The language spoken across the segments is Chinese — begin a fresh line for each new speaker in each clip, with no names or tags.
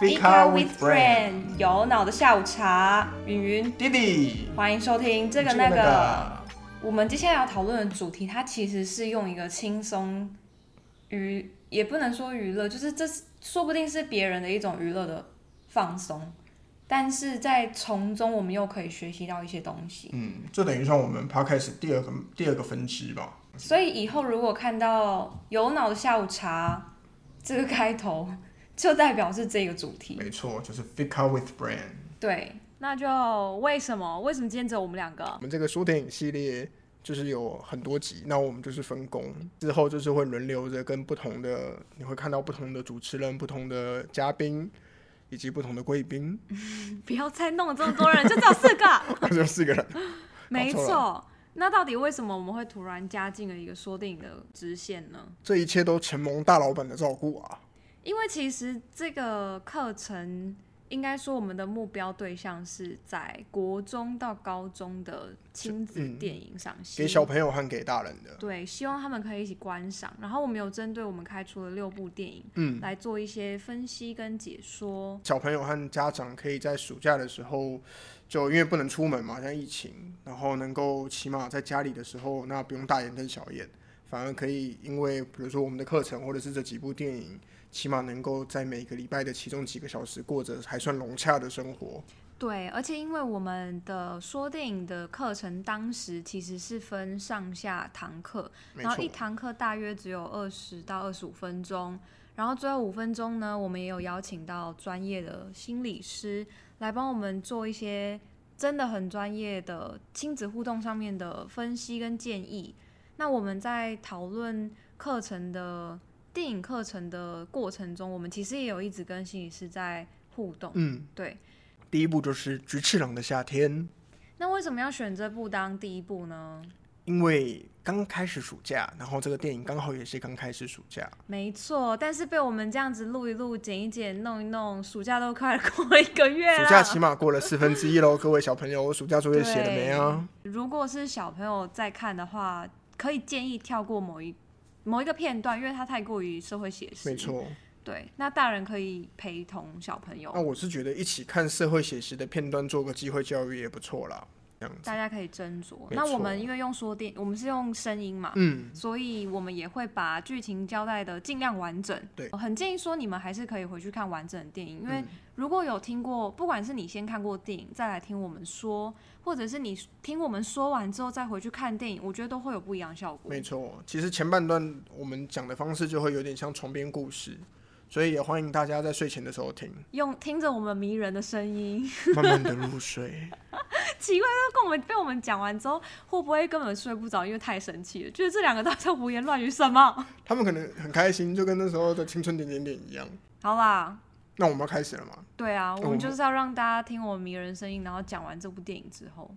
Fika with friend，有脑的下午茶，云云
弟弟，
欢迎收听这个那个。我们接下来要讨论的主题，它其实是用一个轻松娱，也不能说娱乐，就是这说不定是别人的一种娱乐的放松，但是在从中我们又可以学习到一些东西。
嗯，这等于算我们 podcast 第二个第二个分支吧。
所以以后如果看到有脑的下午茶这个开头，就代表是这个主题。
没错，就是 Fika with Brand。
对。那就为什么？为什么今天只有我们两个？
我们这个书电影系列就是有很多集，那我们就是分工，之后就是会轮流着跟不同的，你会看到不同的主持人、不同的嘉宾以及不同的贵宾。
不要再弄了这么多人，就只有四个，
只有四个人。
没错。那到底为什么我们会突然加进了一个说电影的支线呢？
这一切都承蒙大老板的照顾啊！
因为其实这个课程。应该说，我们的目标对象是在国中到高中的亲子电影上，
给小朋友和给大人的。
对，希望他们可以一起观赏。然后我们有针对我们开出了六部电影，
嗯，
来做一些分析跟解说。
小朋友和家长可以在暑假的时候，就因为不能出门嘛，像疫情，然后能够起码在家里的时候，那不用大眼瞪小眼，反而可以因为比如说我们的课程或者是这几部电影。起码能够在每个礼拜的其中几个小时过着还算融洽的生活。
对，而且因为我们的说电影的课程当时其实是分上下堂课，然后一堂课大约只有二十到二十五分钟，然后最后五分钟呢，我们也有邀请到专业的心理师来帮我们做一些真的很专业的亲子互动上面的分析跟建议。那我们在讨论课程的。电影课程的过程中，我们其实也有一直跟心理师在互动。
嗯，
对。
第一部就是《菊次郎的夏天》。
那为什么要选这部当第一部呢？
因为刚开始暑假，然后这个电影刚好也是刚开始暑假。
没错，但是被我们这样子录一录、剪一剪、弄一弄，暑假都快过一个月
了。暑假起码过了四分之一喽，各位小朋友，暑假作业写了没啊？
如果是小朋友在看的话，可以建议跳过某一。某一个片段，因为它太过于社会写实。
没错。
对，那大人可以陪同小朋友。
那我是觉得一起看社会写实的片段，做个机会教育也不错啦。这样子。
大家可以斟酌。那我们因为用说电，我们是用声音嘛，
嗯，
所以我们也会把剧情交代的尽量完整。
对。
很建议说你们还是可以回去看完整的电影，因为如果有听过，不管是你先看过电影再来听我们说。或者是你听我们说完之后再回去看电影，我觉得都会有不一样效果。
没错，其实前半段我们讲的方式就会有点像重编故事，所以也欢迎大家在睡前的时候听，
用听着我们迷人的声音，
慢慢的入睡。
奇怪，跟我们被我们讲完之后，会不会根本睡不着？因为太生气了，觉得这两个都在胡言乱语什么？
他们可能很开心，就跟那时候的青春点点点一样。
好啦。
那我们要开始了吗？
对啊，我们就是要让大家听我们迷人声音，然后讲完这部电影之后，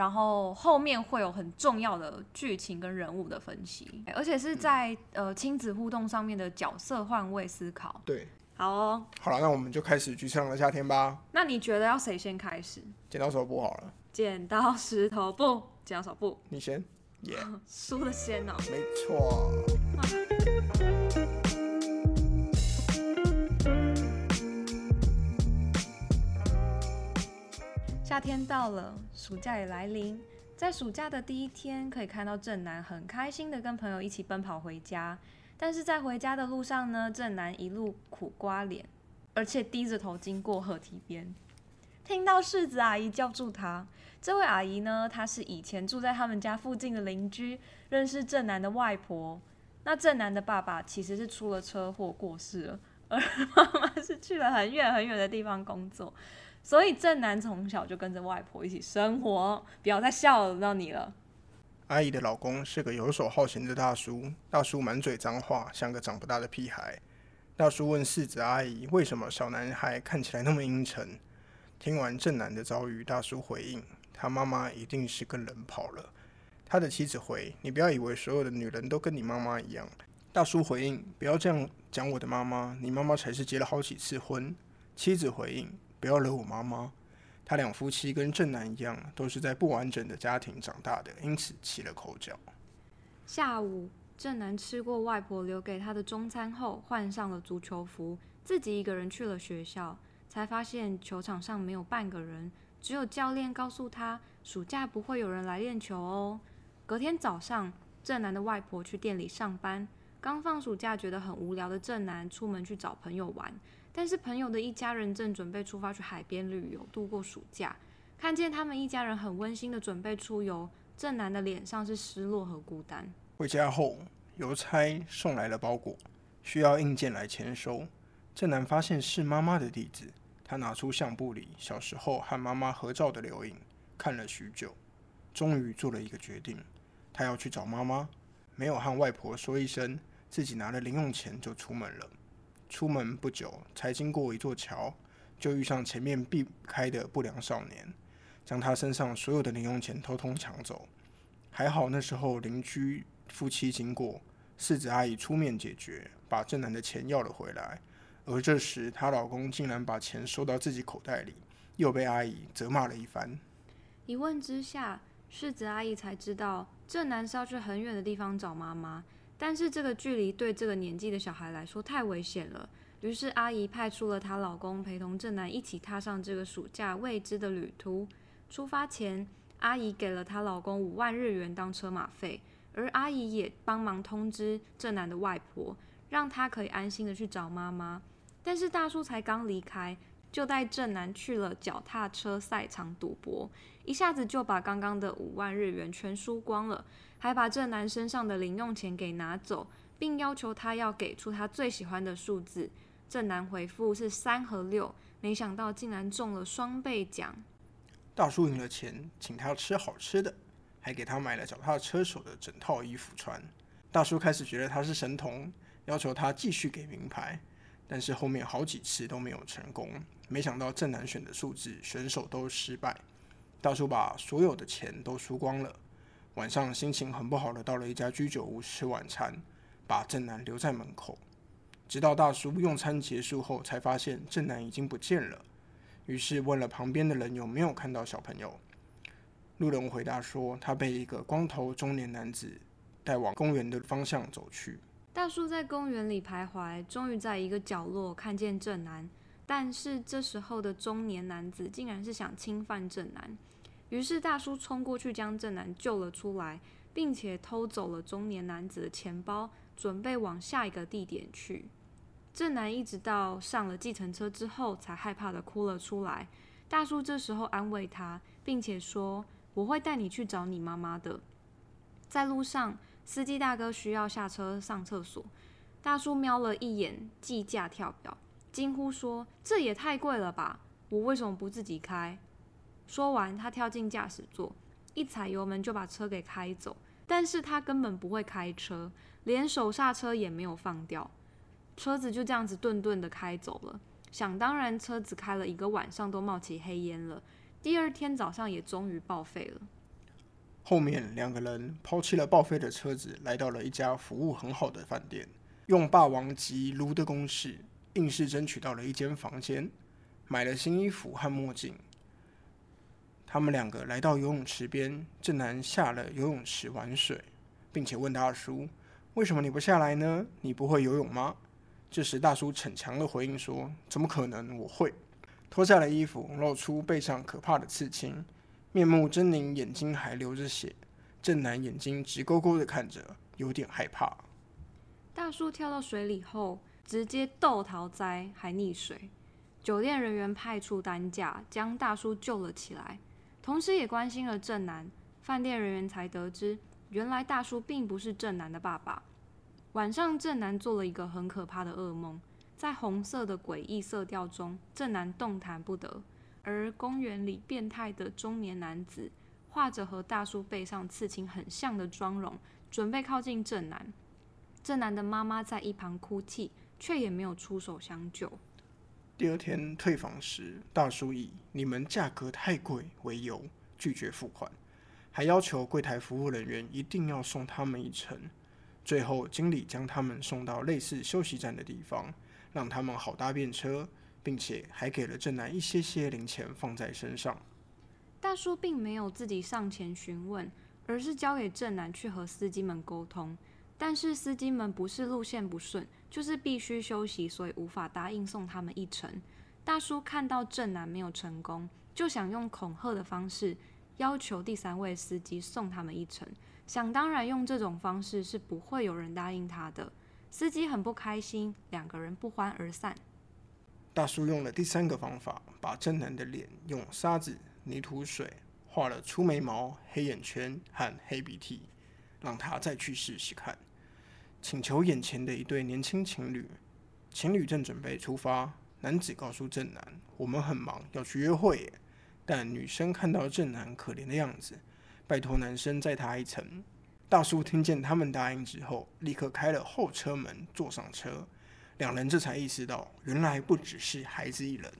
然后后面会有很重要的剧情跟人物的分析，而且是在呃亲子互动上面的角色换位思考。
对，
好哦。
好了，那我们就开始《菊次郎的夏天》吧。
那你觉得要谁先开始？
剪刀手布好了。
剪刀石头布，剪刀手布。
你先。耶，
输的先哦。
没错。
夏天到了，暑假也来临。在暑假的第一天，可以看到正南很开心的跟朋友一起奔跑回家。但是在回家的路上呢，正南一路苦瓜脸，而且低着头经过河堤边，听到柿子阿姨叫住他。这位阿姨呢，她是以前住在他们家附近的邻居，认识正南的外婆。那正南的爸爸其实是出了车祸过世了，而妈妈是去了很远很远的地方工作。所以正南从小就跟着外婆一起生活，不要再笑到你了。
阿姨的老公是个游手好闲的大叔，大叔满嘴脏话，像个长不大的屁孩。大叔问世子阿姨：“为什么小男孩看起来那么阴沉？”听完正南的遭遇，大叔回应：“他妈妈一定是跟人跑了。”他的妻子回：“你不要以为所有的女人都跟你妈妈一样。”大叔回应：“不要这样讲我的妈妈，你妈妈才是结了好几次婚。”妻子回应。不要惹我妈妈。他两夫妻跟正南一样，都是在不完整的家庭长大的，因此起了口角。
下午，正南吃过外婆留给他的中餐后，换上了足球服，自己一个人去了学校，才发现球场上没有半个人，只有教练告诉他，暑假不会有人来练球哦。隔天早上，正南的外婆去店里上班，刚放暑假觉得很无聊的正南出门去找朋友玩，但是朋友的一家人正准备出发去海边旅游度过暑假，看见他们一家人很温馨的准备出游，正南的脸上是失落和孤单。
回家后，邮差送来了包裹，需要印件来签收。正南发现是妈妈的地址，他拿出相簿里小时候和妈妈合照的留影，看了许久，终于做了一个决定，他要去找妈妈。没有和外婆说一声，自己拿了零用钱就出门了。出门不久，才经过一座桥，就遇上前面避开的不良少年，将他身上所有的零用钱偷偷抢走。还好那时候邻居夫妻经过，四子阿姨出面解决，把正南的钱要了回来。而这时，她老公竟然把钱收到自己口袋里，又被阿姨责骂了一番。
一问之下，世子阿姨才知道正南是要去很远的地方找妈妈，但是这个距离对这个年纪的小孩来说太危险了。于是阿姨派出了她老公陪同正南一起踏上这个暑假未知的旅途。出发前，阿姨给了她老公五万日元当车马费，而阿姨也帮忙通知正南的外婆，让他可以安心的去找妈妈。但是大叔才刚离开，就带正南去了脚踏车赛场赌博，一下子就把刚刚的五万日元全输光了，还把正南身上的零用钱给拿走，并要求他要给出他最喜欢的数字。正南回复是三和六，没想到竟然中了双倍奖。
大叔赢了钱，请他吃好吃的，还给他买了脚踏车手的整套衣服穿。大叔开始觉得他是神童，要求他继续给名牌。但是后面好几次都没有成功，没想到正南选的数字选手都失败，大叔把所有的钱都输光了。晚上心情很不好的到了一家居酒屋吃晚餐，把正南留在门口，直到大叔用餐结束后才发现正南已经不见了。于是问了旁边的人有没有看到小朋友，路人回答说他被一个光头中年男子带往公园的方向走去。
大叔在公园里徘徊，终于在一个角落看见正南。但是这时候的中年男子竟然是想侵犯正南，于是大叔冲过去将正男救了出来，并且偷走了中年男子的钱包，准备往下一个地点去。正男一直到上了计程车之后，才害怕的哭了出来。大叔这时候安慰他，并且说：“我会带你去找你妈妈的。”在路上。司机大哥需要下车上厕所，大叔瞄了一眼计价跳表，惊呼说：“这也太贵了吧！我为什么不自己开？”说完，他跳进驾驶座，一踩油门就把车给开走。但是他根本不会开车，连手刹车也没有放掉，车子就这样子顿顿的开走了。想当然，车子开了一个晚上都冒起黑烟了，第二天早上也终于报废了。
后面两个人抛弃了报废的车子，来到了一家服务很好的饭店，用霸王级炉的公式，硬是争取到了一间房间，买了新衣服和墨镜。他们两个来到游泳池边，正南下了游泳池玩水，并且问大叔：“为什么你不下来呢？你不会游泳吗？”这时大叔逞强的回应说：“怎么可能？我会。”脱下了衣服，露出背上可怕的刺青。面目狰狞，眼睛还流着血。正南眼睛直勾勾的看着，有点害怕。
大叔跳到水里后，直接斗逃灾，还溺水。酒店人员派出担架将大叔救了起来，同时也关心了正南。饭店人员才得知，原来大叔并不是正南的爸爸。晚上，正南做了一个很可怕的噩梦，在红色的诡异色调中，正南动弹不得。而公园里变态的中年男子，画着和大叔背上刺青很像的妆容，准备靠近正南。正南的妈妈在一旁哭泣，却也没有出手相救。
第二天退房时，大叔以“你们价格太贵”为由拒绝付款，还要求柜台服务人员一定要送他们一程。最后，经理将他们送到类似休息站的地方，让他们好搭便车。并且还给了正南一些些零钱放在身上。
大叔并没有自己上前询问，而是交给正南去和司机们沟通。但是司机们不是路线不顺，就是必须休息，所以无法答应送他们一程。大叔看到正南没有成功，就想用恐吓的方式要求第三位司机送他们一程。想当然，用这种方式是不会有人答应他的。司机很不开心，两个人不欢而散。
大叔用了第三个方法，把正南的脸用沙子、泥土水画了粗眉毛、黑眼圈和黑鼻涕，让他再去试试看。请求眼前的一对年轻情侣，情侣正准备出发，男子告诉正男：“我们很忙，要去约会。”。”但女生看到正男可怜的样子，拜托男生载她一程。大叔听见他们答应之后，立刻开了后车门，坐上车。两人这才意识到，原来不只是孩子一人。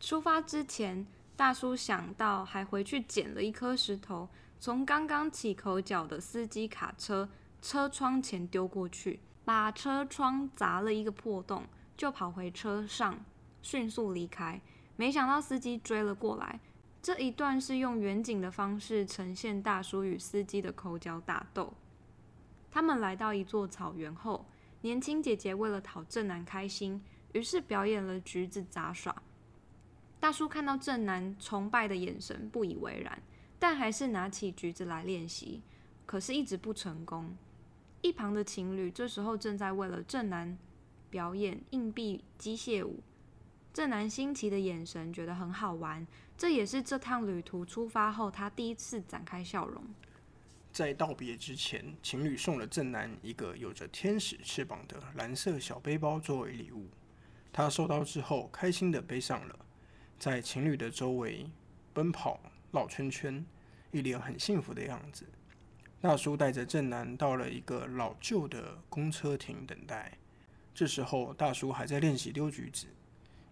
出发之前，大叔想到还回去捡了一颗石头，从刚刚起口角的司机卡车。车窗前丢过去，把车窗砸了一个破洞，就跑回车上，迅速离开。没想到司机追了过来。这一段是用远景的方式呈现大叔与司机的口角打斗。他们来到一座草原后，年轻姐姐为了讨正男开心，于是表演了橘子杂耍。大叔看到正男崇拜的眼神，不以为然，但还是拿起橘子来练习，可是一直不成功。一旁的情侣这时候正在为了正男表演硬币机械舞，正男新奇的眼神觉得很好玩，这也是这趟旅途出发后他第一次展开笑容。
在道别之前，情侣送了正男一个有着天使翅膀的蓝色小背包作为礼物，他收到之后开心的背上了，在情侣的周围奔跑绕圈圈，一脸很幸福的样子。大叔带着正南到了一个老旧的公车亭等待。这时候，大叔还在练习丢橘子，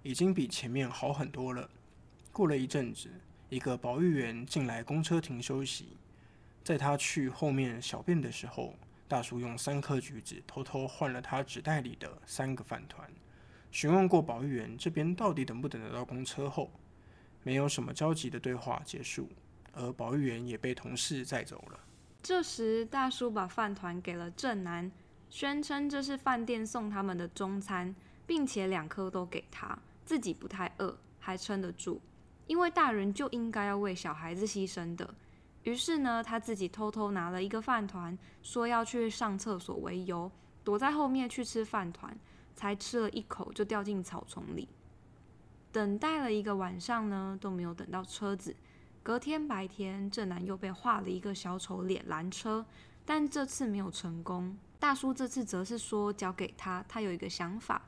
已经比前面好很多了。过了一阵子，一个保育员进来公车亭休息。在他去后面小便的时候，大叔用三颗橘子偷偷换了他纸袋里的三个饭团。询问过保育员这边到底等不等得到公车后，没有什么着急的对话结束，而保育员也被同事载走了。
这时，大叔把饭团给了正南，宣称这是饭店送他们的中餐，并且两颗都给他，自己不太饿，还撑得住，因为大人就应该要为小孩子牺牲的。于是呢，他自己偷偷拿了一个饭团，说要去上厕所为由，躲在后面去吃饭团，才吃了一口就掉进草丛里。等待了一个晚上呢，都没有等到车子。隔天白天，正男又被画了一个小丑脸拦车，但这次没有成功。大叔这次则是说交给他，他有一个想法。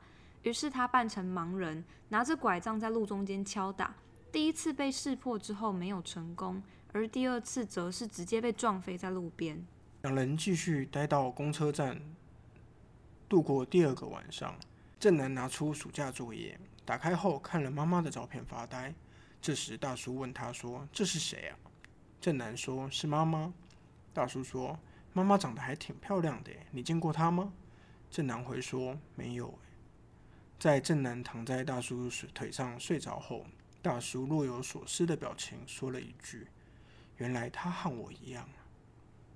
于是他扮成盲人，拿着拐杖在路中间敲打。第一次被识破之后没有成功，而第二次则是直接被撞飞在路边。
两人继续待到公车站，度过第二个晚上。正南拿出暑假作业，打开后看了妈妈的照片发呆。这时，大叔问他说：“这是谁啊？”正南说：“是妈妈。”大叔说：“妈妈长得还挺漂亮的，你见过她吗？”正南回说：“没有。”在正南躺在大叔腿上睡着后，大叔若有所思的表情说了一句：“原来他和我一样。”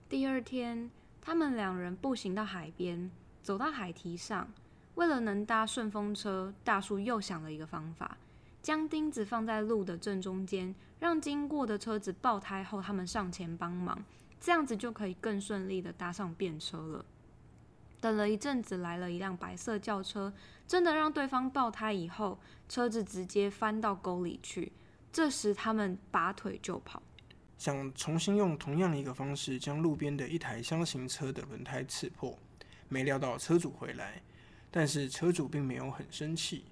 第二天，他们两人步行到海边，走到海堤上。为了能搭顺风车，大叔又想了一个方法。将钉子放在路的正中间，让经过的车子爆胎后，他们上前帮忙，这样子就可以更顺利的搭上便车了。等了一阵子，来了一辆白色轿车，真的让对方爆胎以后，车子直接翻到沟里去。这时他们拔腿就跑，
想重新用同样一个方式将路边的一台箱型车的轮胎刺破，没料到车主回来，但是车主并没有很生气。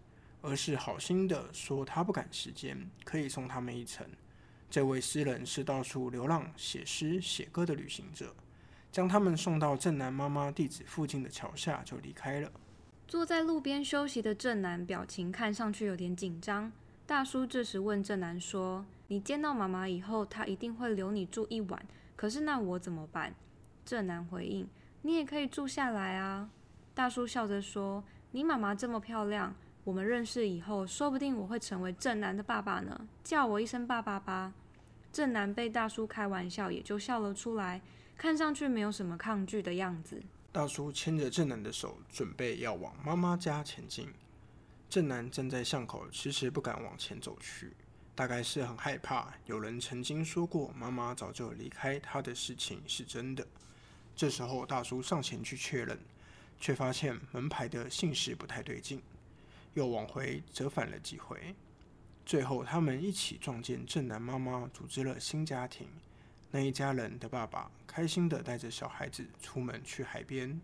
而是好心的说他不赶时间，可以送他们一程。这位诗人是到处流浪、写诗、写歌的旅行者，将他们送到正南妈妈地址附近的桥下就离开了。
坐在路边休息的正南表情看上去有点紧张。大叔这时问正南说：“你见到妈妈以后，她一定会留你住一晚，可是那我怎么办？”正南回应：“你也可以住下来啊。”大叔笑着说：“你妈妈这么漂亮。”我们认识以后，说不定我会成为正南的爸爸呢。叫我一声爸爸吧。正南被大叔开玩笑，也就笑了出来，看上去没有什么抗拒的样子。
大叔牵着正南的手，准备要往妈妈家前进。正南站在巷口，迟迟不敢往前走去，大概是很害怕有人曾经说过妈妈早就离开他的事情是真的。这时候，大叔上前去确认，却发现门牌的姓氏不太对劲，又往回折返了几回。最后，他们一起撞见正南妈妈组织了新家庭。那一家人的爸爸开心的带着小孩子出门去海边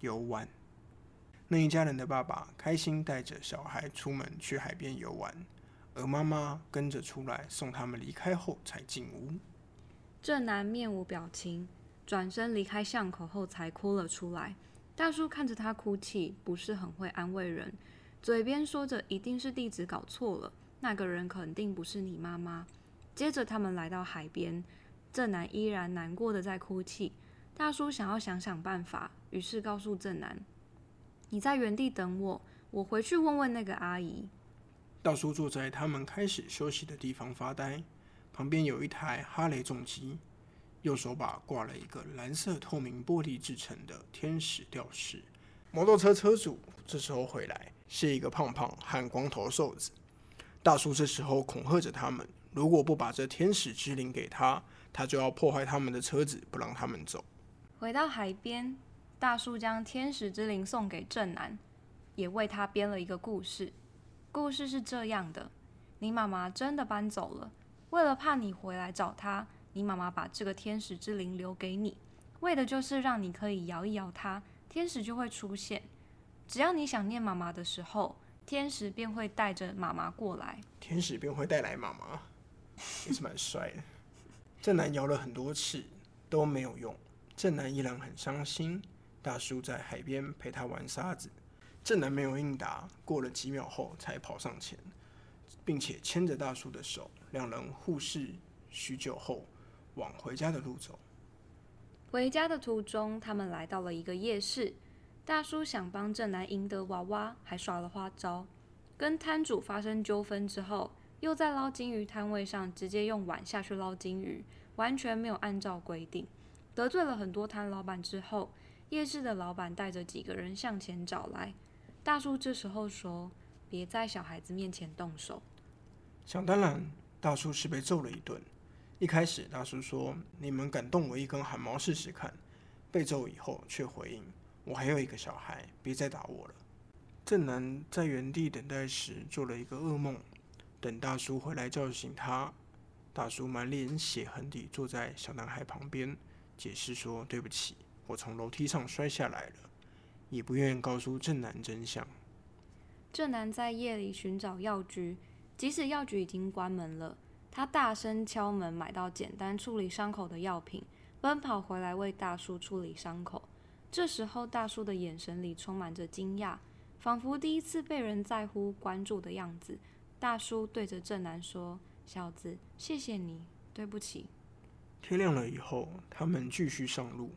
游玩。那一家人的爸爸开心带着小孩出门去海边游玩，而妈妈跟着出来送他们离开后才进屋。
正南面无表情，转身离开巷口后才哭了出来。大叔看着他哭泣，不是很会安慰人，嘴边说着一定是地址搞错了，那个人肯定不是你妈妈。接着他们来到海边。正南依然难过的在哭泣，大叔想要想想办法，于是告诉正南：“你在原地等我，我回去问问那个阿姨。”
大叔坐在他们开始休息的地方发呆，旁边有一台哈雷重机，右手把挂了一个蓝色透明玻璃制成的天使吊饰。摩托车车主这时候回来，是一个胖胖和光头瘦子。大叔这时候恐吓着他们：如果不把这天使之灵给他，他就要破坏他们的车子，不让他们走。
回到海边，大叔将天使之灵送给正南，也为他编了一个故事。故事是这样的：你妈妈真的搬走了，为了怕你回来找她，你妈妈把这个天使之灵留给你，为的就是让你可以摇一摇它，天使就会出现。只要你想念妈妈的时候，天使便会带着妈妈过来。
天使便会带来妈妈，也是蛮帅的。正南摇了很多次都没有用，正南依然很伤心。大叔在海边陪他玩沙子，正南没有应答。过了几秒后，才跑上前，并且牵着大叔的手，两人互视许久后，往回家的路走。
回家的途中，他们来到了一个夜市。大叔想帮正南赢得娃娃，还耍了花招，跟摊主发生纠纷之后。又在捞金鱼摊位上直接用碗下去捞金鱼，完全没有按照规定，得罪了很多摊老板之后，夜市的老板带着几个人向前找来。大叔这时候说：“别在小孩子面前动手。”
想当然，大叔是被揍了一顿。一开始，大叔说：“你们敢动我一根汗毛试试看。”被揍以后，却回应：“我还有一个小孩，别再打我了。”正南在原地等待时，做了一个噩梦。等大叔回来叫醒他，大叔满脸血痕地坐在小男孩旁边，解释说：“对不起，我从楼梯上摔下来了。”也不愿告诉正南真相。
正南在夜里寻找药局，即使药局已经关门了，他大声敲门，买到简单处理伤口的药品，奔跑回来为大叔处理伤口。这时候，大叔的眼神里充满着惊讶，仿佛第一次被人在乎、关注的样子。大叔对着正南说：“小子，谢谢你，对不起。”
天亮了以后，他们继续上路，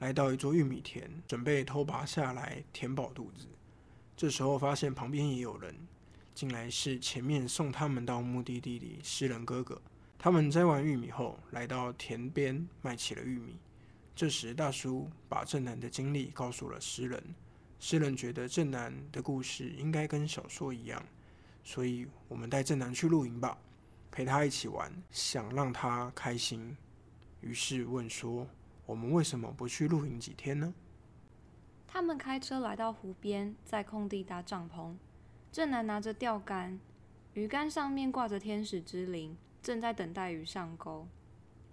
来到一座玉米田，准备偷拔下来填饱肚子。这时候发现旁边也有人，竟然是前面送他们到目的地的诗人哥哥。他们摘完玉米后，来到田边卖起了玉米。这时大叔把正南的经历告诉了诗人，诗人觉得正南的故事应该跟小说一样。所以我们带正南去露营吧，陪他一起玩，想让他开心。于是问说：“我们为什么不去露营几天呢？”
他们开车来到湖边，在空地搭帐篷。正南拿着钓竿，鱼竿上面挂着天使之灵，正在等待鱼上钩。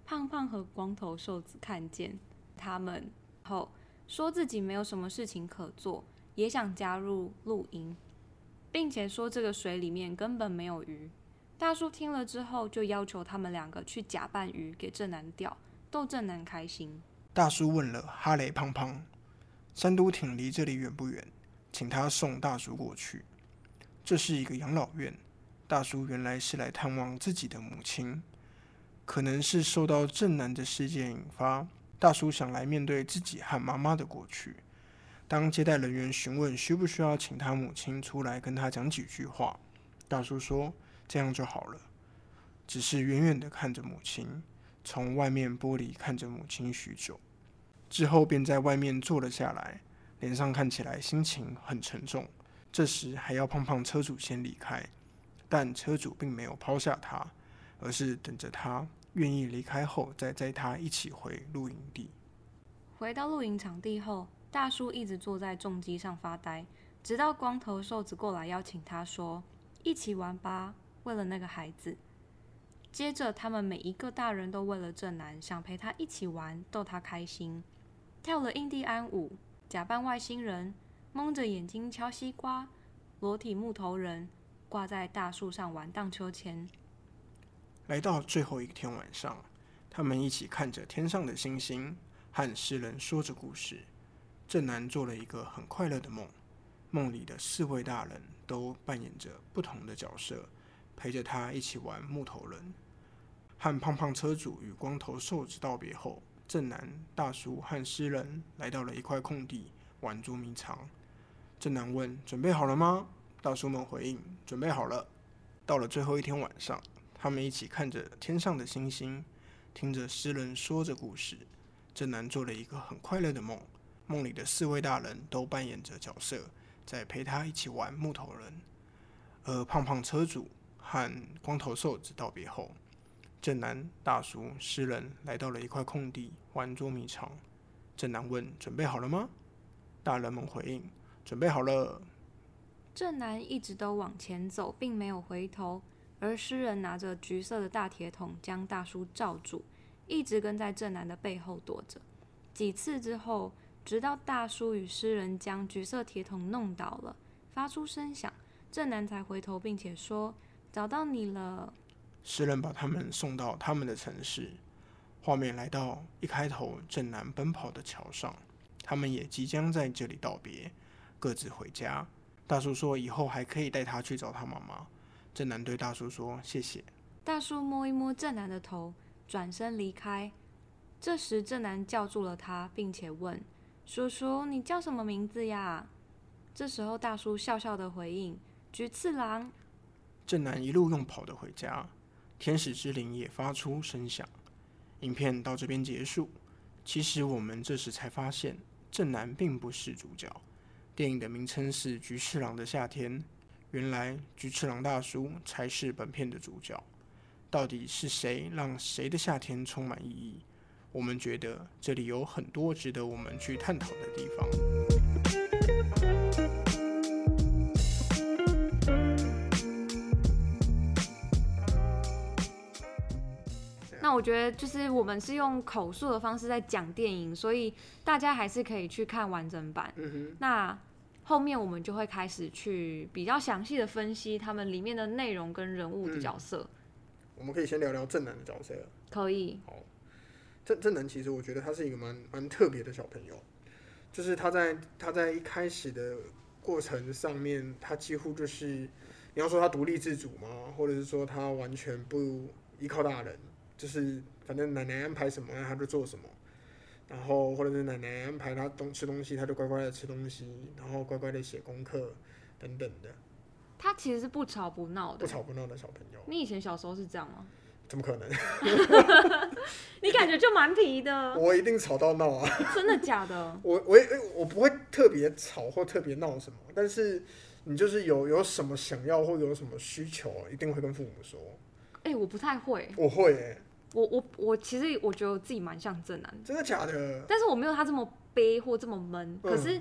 胖胖和光头瘦子看见他们后，说自己没有什么事情可做，也想加入露营。并且说这个水里面根本没有鱼。大叔听了之后，就要求他们两个去假扮鱼给正南钓，逗正南开心。
大叔问了哈雷胖胖：“三都挺离这里远不远？请他送大叔过去。”这是一个养老院。大叔原来是来探望自己的母亲，可能是受到正南的事件引发，大叔想来面对自己和妈妈的过去。当接待人员询问需不需要请他母亲出来跟他讲几句话，大叔说：“这样就好了。”只是远远的看着母亲，从外面玻璃看着母亲许久。之后便在外面坐了下来，脸上看起来心情很沉重。这时还要胖胖车主先离开，但车主并没有抛下他，而是等着他愿意离开后再载他一起回露营地。
回到露营场地后，大叔一直坐在重机上发呆，直到光头瘦子过来邀请他说：“一起玩吧，为了那个孩子。”接着，他们每一个大人都为了正南，想陪他一起玩，逗他开心，跳了印第安舞，假扮外星人。蒙着眼睛敲西瓜，裸体木头人挂在大树上玩荡秋千。
来到最后一天晚上，他们一起看着天上的星星，和诗人说着故事。正南做了一个很快乐的梦，梦里的四位大人都扮演着不同的角色，陪着他一起玩木头人。和胖胖车主与光头瘦子道别后，正南大叔和诗人来到了一块空地，玩捉迷藏。正南问：“准备好了吗？”大叔们回应：“准备好了。”到了最后一天晚上，他们一起看着天上的星星，听着诗人说着故事。正南做了一个很快乐的梦，梦里的四位大人都扮演着角色，在陪他一起玩木头人。而胖胖车主和光头瘦子道别后，正南大叔、诗人来到了一块空地玩捉迷藏。正南问：“准备好了吗？”大人们回应。准备好了。
正南一直都往前走，并没有回头，而诗人拿着橘色的大铁桶将大叔罩住，一直跟在正南的背后躲着。几次之后，直到大叔与诗人将橘色铁桶弄倒了，发出声响，正南才回头，并且说：“找到你了。”
诗人把他们送到他们的城市。画面来到一开头正南奔跑的桥上，他们也即将在这里道别。各自回家。大叔说：“以后还可以带他去找他妈妈。”正南对大叔说：“谢谢。”
大叔摸一摸正南的头，转身离开。这时，正南叫住了他，并且问：“叔叔，你叫什么名字呀？”这时候，大叔笑笑的回应：“菊次郎。”
正南一路用跑的回家，天使之灵也发出声响。影片到这边结束。其实我们这时才发现，正南并不是主角。电影的名称是《菊次郎的夏天》，原来菊次郎大叔才是本片的主角。到底是谁让谁的夏天充满意义？我们觉得这里有很多值得我们去探讨的地方。
那我觉得就是我们是用口述的方式在讲电影，所以大家还是可以去看完整版。那后面我们就会开始去比较详细的分析他们里面的内容跟人物的角色。
我们可以先聊聊正南的角色。
可以。
好，正正南其实我觉得他是一个蛮蛮特别的小朋友，就是他在他在一开始的过程上面，他几乎就是你要说他独立自主吗？或者是说他完全不依靠大人，就是反正奶奶安排什么他就做什么。然后或者是奶奶安排他东吃东西，他就乖乖的吃东西，然后乖乖的写功课等等的。
他其实是不吵不闹的。
不吵不闹的小朋友。
你以前小时候是这样吗？
怎么可能？
你感觉就蛮皮的。
我一定吵到闹啊！
真的假的？
我我我不会特别吵或特别闹什么，但是你就是有有什么想要或有什么需求，一定会跟父母说。
哎，我不太会。
我会哎。
我我我其实我觉得我自己蛮像正男，
真的假的？
但是我没有他这么悲或这么闷。可是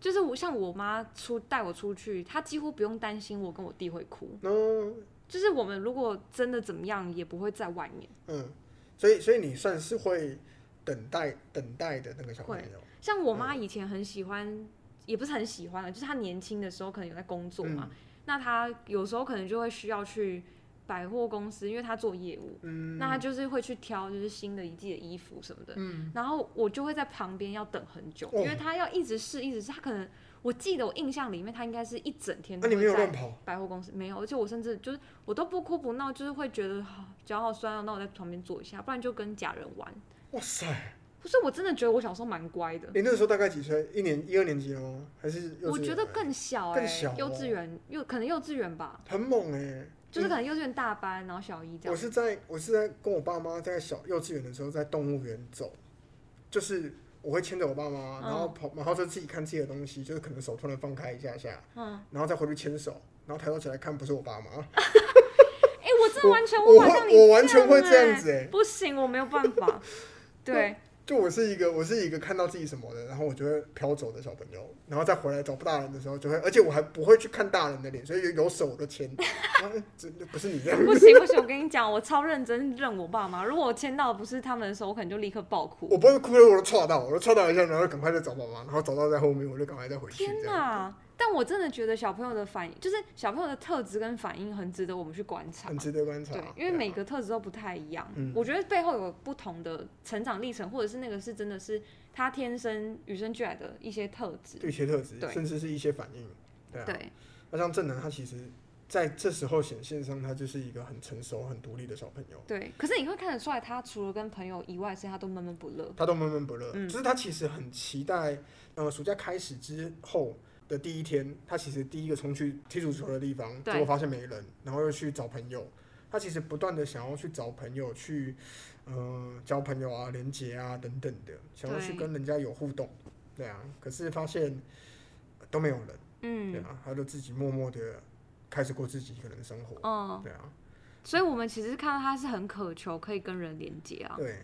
就是我像我妈出带我出去，她几乎不用担心我跟我弟会哭。嗯，就是我们如果真的怎么样，也不会在外面。
嗯，所以所以你算是会等待等待的那个小朋友。
像我妈以前很喜欢，也不是很喜欢了，就是她年轻的时候可能有在工作嘛，那她有时候可能就会需要去。百货公司，因为他做业务，那他就是会去挑就是新的一季的衣服什么的，嗯然后我就会在旁边要等很久，因为他要一直试，一直试。他可能我记得我印象里面，他应该是一整天都在百货公司，没有，而且我甚至就是我都不哭不闹，就是会觉得脚好酸啊，那我在旁边坐一下，不然就跟假人玩。哇塞！不是，我真的觉得我小时候蛮乖的。
你那个时候大概几岁？一年一二年级了吗？还是？
我觉得更小，
更小，
幼稚园，幼可能幼稚园吧。
很猛哎。
就是可能幼稚园大班，然后小一这样。
我是在我是在跟我爸妈在小幼稚园的时候，在动物园走，就是我会牵着我爸妈，然后
嗯。
跑，然后就自己看自己的东西，就是可能手突然放开一下下，
嗯，
然后再回去牵手，然后抬头起来看不是我爸妈，
哎、我真的完全
我会
无法像你
我完全会
这
这样子哎、
不行，我没有办法。对，
就我是一个我是一个看到自己什么的，然后我就会飘走的小朋友，然后再回来找大人的时候就会，而且我还不会去看大人的脸，所以有有手我都牵，啊这不是你这样，
不行不行，我跟你讲，我超认真认我爸妈。如果我牵到不是他们的时候，我可能就立刻爆哭。
我不会哭的，我都踹到，我都踹到一下，然后赶快再找爸妈，然后找到在后面，我就赶快再回去
天。哪！但我真的觉得小朋友的反应，就是小朋友的特质跟反应，很值得我们去观察
很。值得观察。
对，因为每个特质都不太一样。
嗯
我觉得背后有不同的成长历程，或者是那个是真的是他天生与生俱来的一些特质。
对一些特质，甚至是一些反应，对啊。
对，
那像正南，他其实在这时候显现上，他就是一个很成熟、很独立的小朋友，
对，可是你会看得出来，他除了跟朋友以外，其实他都闷闷不乐。
他都闷闷不乐。
嗯
就是他其实很期待，呃，暑假开始之后的第一天，他其实第一个冲去踢足球的地方，结果发现没人，然后又去找朋友。他其实不断的想要去找朋友，去呃交朋友啊、连接啊等等的，想要去跟人家有互动，对啊。可是发现都没有人，嗯对
嗯
啊，他就自己默默的开始过自己一个人的生活，
嗯，
对啊，
所以我们其实看到他是很渴求可以跟人连接啊，
对。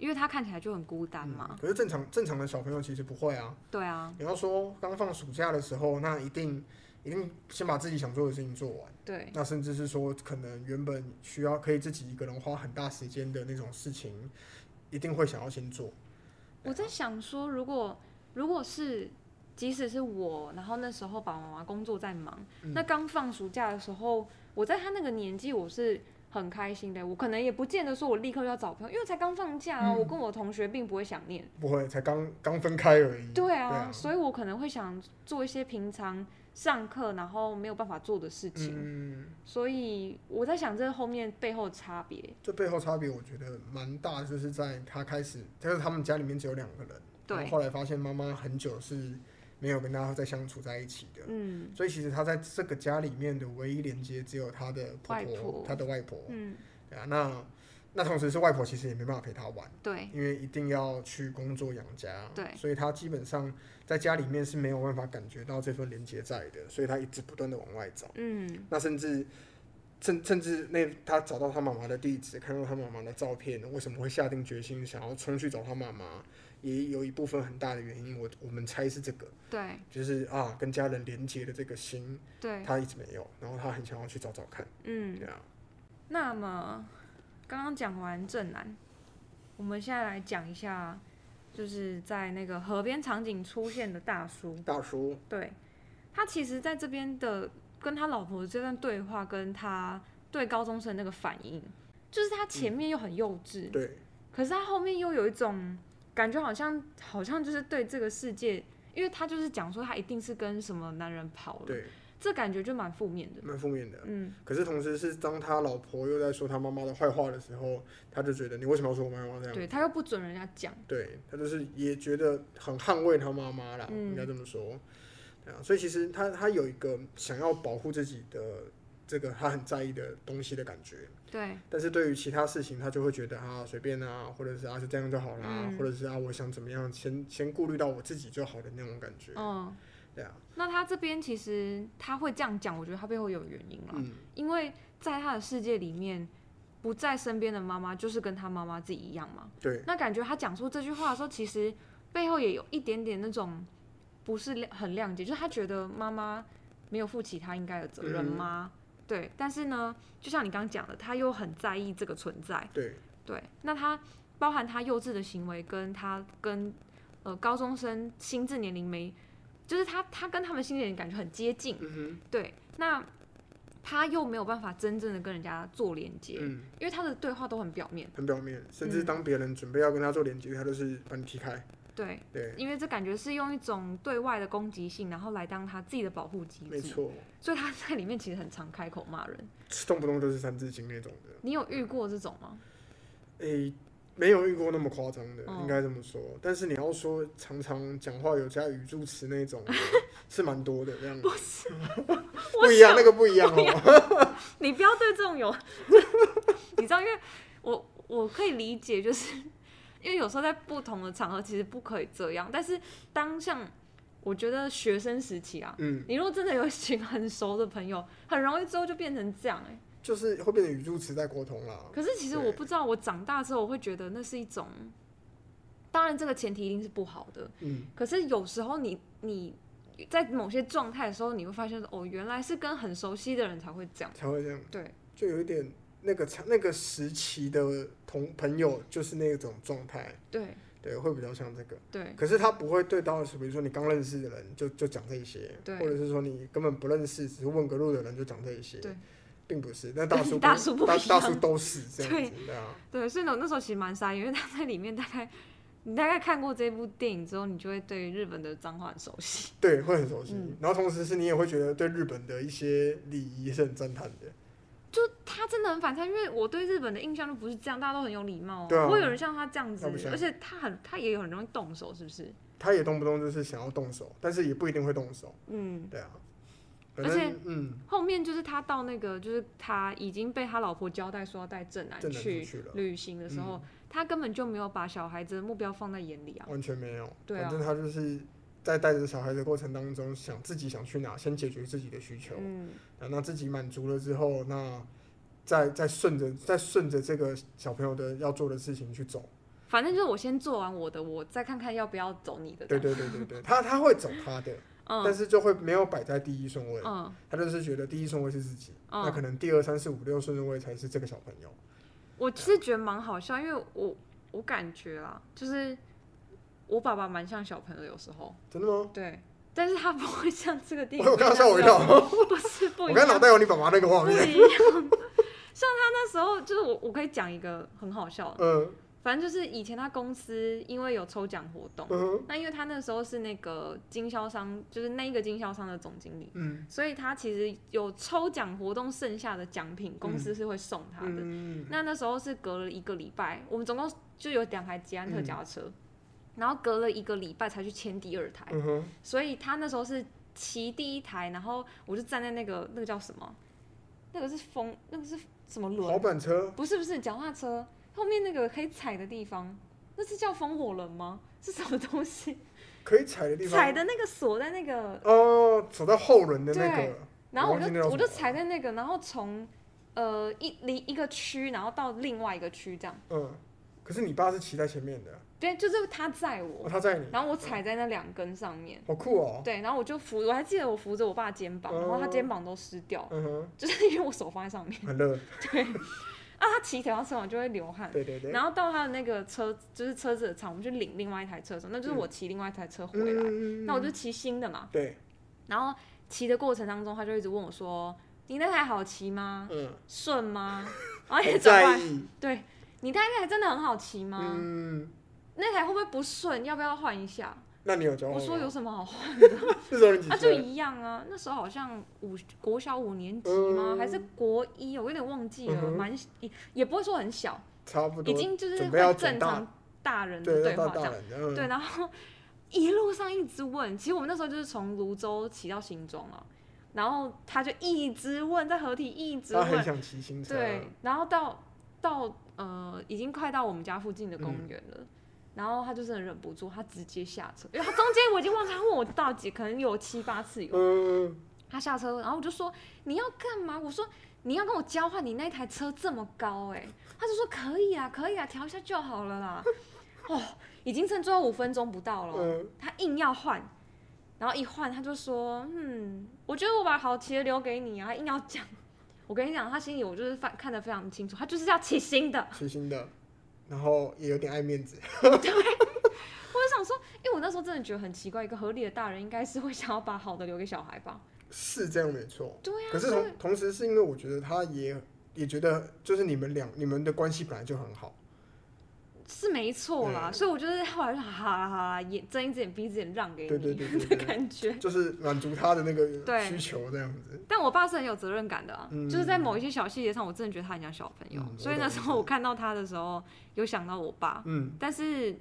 因为他看起来就很孤单嘛。
嗯可是正常正常的小朋友其实不会啊。
对啊，
你要说刚放暑假的时候，那一定一定先把自己想做的事情做完。
对，
那甚至是说，可能原本需要可以自己一个人花很大时间的那种事情，一定会想要先做。
我在想说，如果如果是即使是我，然后那时候爸爸妈妈工作在忙，
嗯
那刚放暑假的时候，我在他那个年纪，我是很开心的。我可能也不见得说我立刻就要找朋友，因为才刚放假啊，
嗯
我跟我同学并不会想念。
不会，才刚刚分开而已。
对啊，
啊，
所以我可能会想做一些平常上课然后没有办法做的事情。
嗯，
所以我在想这后面背后的差别。
这背后差别我觉得蛮大的，就是在他开始，就是他们家里面只有两个人，
对，
后来发现妈妈很久是没有跟大家再相处在一起的。
嗯
所以其实他在这个家里面的唯一连接只有他的婆婆，
外婆
他的外婆。
嗯，
对啊，那那同时是外婆其实也没办法陪他玩，
对
因为一定要去工作养家。
对
所以他基本上在家里面是没有办法感觉到这份连接在的，所以他一直不断的往外找。
嗯
那甚至甚甚至那他找到他妈妈的地址，看到他妈妈的照片，为什么会下定决心想要冲去找他妈妈？也有一部分很大的原因，我我们猜是这个，
对。
就是啊，跟家人连接的这个心，
对，
他一直没有，然后他很想要去找找看，
嗯。
对。啊，
那么刚刚讲完正南，我们现在来讲一下，就是在那个河边场景出现的大叔。
大叔，
对。他其实在这边的跟他老婆的这段对话，跟他对高中生那个反应，就是他前面又很幼稚，
对，
可是他后面又有一种感觉，好像好像就是对这个世界，因为他就是讲说他一定是跟什么男人跑了，
对，
这感觉就蛮负面的。
蛮负面的。
嗯，
可是同时是当他老婆又在说他妈妈的坏话的时候，他就觉得你为什么要说我妈妈这样？
对他又不准人家讲，
对他就是也觉得很捍卫他妈妈啦，
嗯
应该这么说。对啊，所以其实他他有一个想要保护自己的这个他很在意的东西的感觉，
对
但是对于其他事情，他就会觉得啊随便啊，或者是啊就这样就好啦，
嗯
或者是啊我想怎么样，先先顾虑到我自己就好的那种感觉。
嗯。
对啊，
那他这边其实他会这样讲，我觉得他背后有原因啦，
嗯，
因为在他的世界里面，不在身边的妈妈就是跟他妈妈自己一样嘛。
对，
那感觉他讲出这句话的时候，其实背后也有一点点那种不是谅很谅解，就是他觉得妈妈没有负起他应该的责任
嗯
吗？对，但是呢，就像你刚刚讲的，他又很在意这个存在。
对，
对，那他包含他幼稚的行为，跟他跟呃高中生心智年龄没，就是他他跟他们心智年龄感觉很接近。
嗯
对，那他又没有办法真正的跟人家做连接，
嗯，
因为他的对话都很表面。
很表面，甚至
嗯
当别人准备要跟他做连接，他都是把你踢开。
对，
对，
因为这感觉是用一种对外的攻击性，然后来当他自己的保护机制。
没错，
所以他在里面其实很常开口骂人。
动不动就是三字经那种的。
你有遇过这种吗？
诶、没有遇过那么夸张的，
哦
应该这么说。但是你要说常常讲话有加语助词那种，是蛮多的这样。不是，不一样，那个不一样哦。
你不要对这种有，你知道，因为我我可以理解，就是因为有时候在不同的场合其实不可以这样，但是当像我觉得学生时期啊，
嗯，
你如果真的有一群很熟的朋友，很容易之后就变成这样哎、
就是会变成语助词在沟通啦。
可是其实我不知道，我长大之后我会觉得那是一种，当然这个前提一定是不好的，
嗯，
可是有时候你你在某些状态的时候，你会发现哦，原来是跟很熟悉的人才会这样。
才会这样，
对，
就有一点那个场那个时期的同朋友就是那种状态，
对。
对，会比较像这个。
对。
可是他不会对到，比如说你刚认识的人就就讲这一些，
对。
或者是说你根本不认识，只是问个路的人就讲这一些，
对，
并不是。但大叔
大叔不
大大叔都是这样子，对。啊，
对，所以呢，那时候其实蛮傻，因为他在里面大概你大概看过这部电影之后，你就会对日本的脏话很熟悉。
对，会很熟悉。
嗯。
然后同时是你也会觉得对日本的一些礼仪是很赞叹的，
就他真的很反差，因为我对日本的印象都不是这样，大家都很有礼貌、不会有人像他这样子，而且他很他也很容易动手，是不是？
他也动不动就是想要动手，但是也不一定会动手，
嗯，
对啊。
而且
正嗯，
后面就是他到那个，就是他已经被他老婆交代说要带正南去旅行的时候，他根本就没有把小孩子的目标放在眼里啊。
完全没有。
对啊。
反正他就是在带着小孩的过程当中，想自己想去哪，先解决自己的需求，
嗯，
啊那自己满足了之后，那再再顺着再顺着这个小朋友的要做的事情去走。
反正就是我先做完我的，我再看看要不要走你的。
对对对对对，他他会走他的，但
嗯
是就会没有摆在第一顺位，
嗯
他就是觉得第一顺位是自己，那可
嗯，
能第二三四五六顺位才是这个小朋友。
我其实觉得蛮好笑，因为我我感觉啦，就是我爸爸蛮像小朋友，有时候
真的吗？
对，但是他不会像这个电影。
我刚刚吓我一跳，
不是不
我
一样，
刚刚脑袋有你爸爸那个画面。
不一样。像他那时候，就是我我可以讲一个很好笑的，
嗯
反正就是以前他公司因为有抽奖活动，
嗯哼
那因为他那时候是那个经销商，就是那一个经销商的总经理，
嗯
所以他其实有抽奖活动剩下的奖品，公司是会送他的。
嗯
那那时候是隔了一个礼拜，我们总共就有两台捷安特
嗯
脚踏车，然后隔了一个礼拜才去签第二台，
嗯，
所以他那时候是骑第一台，然后我就站在那个那个叫什么？那个是风，那个是什么轮
滑
轮？
板车
不是不是，脚踏车后面那个可以踩的地方，那是叫风火轮吗？是什么东西？
可以踩的地方，
踩的那个锁在那个，
哦，走到后轮的那
对
个，
然后我就我就踩在那个，然后从呃一离一个区，然后到另外一个区这样。
嗯，可是你爸是骑在前面的，
对，就是他载
哦，
我，
他载你，
然后我踩在那两根上面。
好酷哦，
对，然后我就扶，我还记得我扶着我爸肩膀，然后他肩膀都湿掉，
嗯哼，
就是因为我手放在上面。
很热，
啊，他骑脚踏车完就会流汗。
对对对，
然后到他的那个车，就是车子的厂，我们去领另外一台车的时候，那就是我骑另外一台车回来，
嗯
那我就骑新的嘛。
对，
然后骑的过程当中，他就一直问我说：“你那台好骑吗？
嗯，
顺吗？” 然后也
很
转换，
在意，
对你那台真的很好骑吗？
嗯，
那台会不会不顺？要不要换一下？
那你有交换？
我说有什么好换？
那时候你几
啊，就？一样啊。那时候好像五国小五年级吗？
嗯
还是国一？我有点忘记了，
嗯哼
蛮也也不会说很小，
差不多，
已经就是
准备要
会
长大
正常大人的
对，
对话这样。对，，然后 一路上一直问，其实我们那时候就是从泸州骑到新庄啊，然后他就一直问，在合体一直问，
他很想骑新车，
对，然后到到呃已经快到我们家附近的公园了。然后他就真的忍不住，他直接下车，因为他中间我已经忘记他问我到几，可能有七八次有。
嗯，
他下车，然后我就说你要干嘛？我说你要跟我交换，你那台车这么高哎、他就说可以啊，可以啊，调一下就好了啦。哦，已经剩最后五分钟不到了，
嗯
他硬要换，然后一换他就说，嗯，我觉得我把好骑的留给你啊，他硬要讲。我跟你讲，他心里我就是看看得非常清楚，他就是要骑新的。
骑新的，然后也有点爱面子，对
我就想说，因为我那时候真的觉得很奇怪，一个合理的大人应该是会想要把好的留给小孩吧？
是这样没错。
对啊，
可是同同时是因为我觉得他也也觉得，就是你们两你们的关系本来就很好，
是没错啦，
嗯
所以我就是后来就好啦好啦，眼睁一只眼闭一只眼让给你
对对对对
的
对
感觉。
就是满足他的那个
对
需求这样子。
但我爸是很有责任感的啊，
嗯
就是在某一些小细节上，我真的觉得他很像小朋友。
嗯
所以那时候我看到他的时候，有想到我爸，
嗯，
但是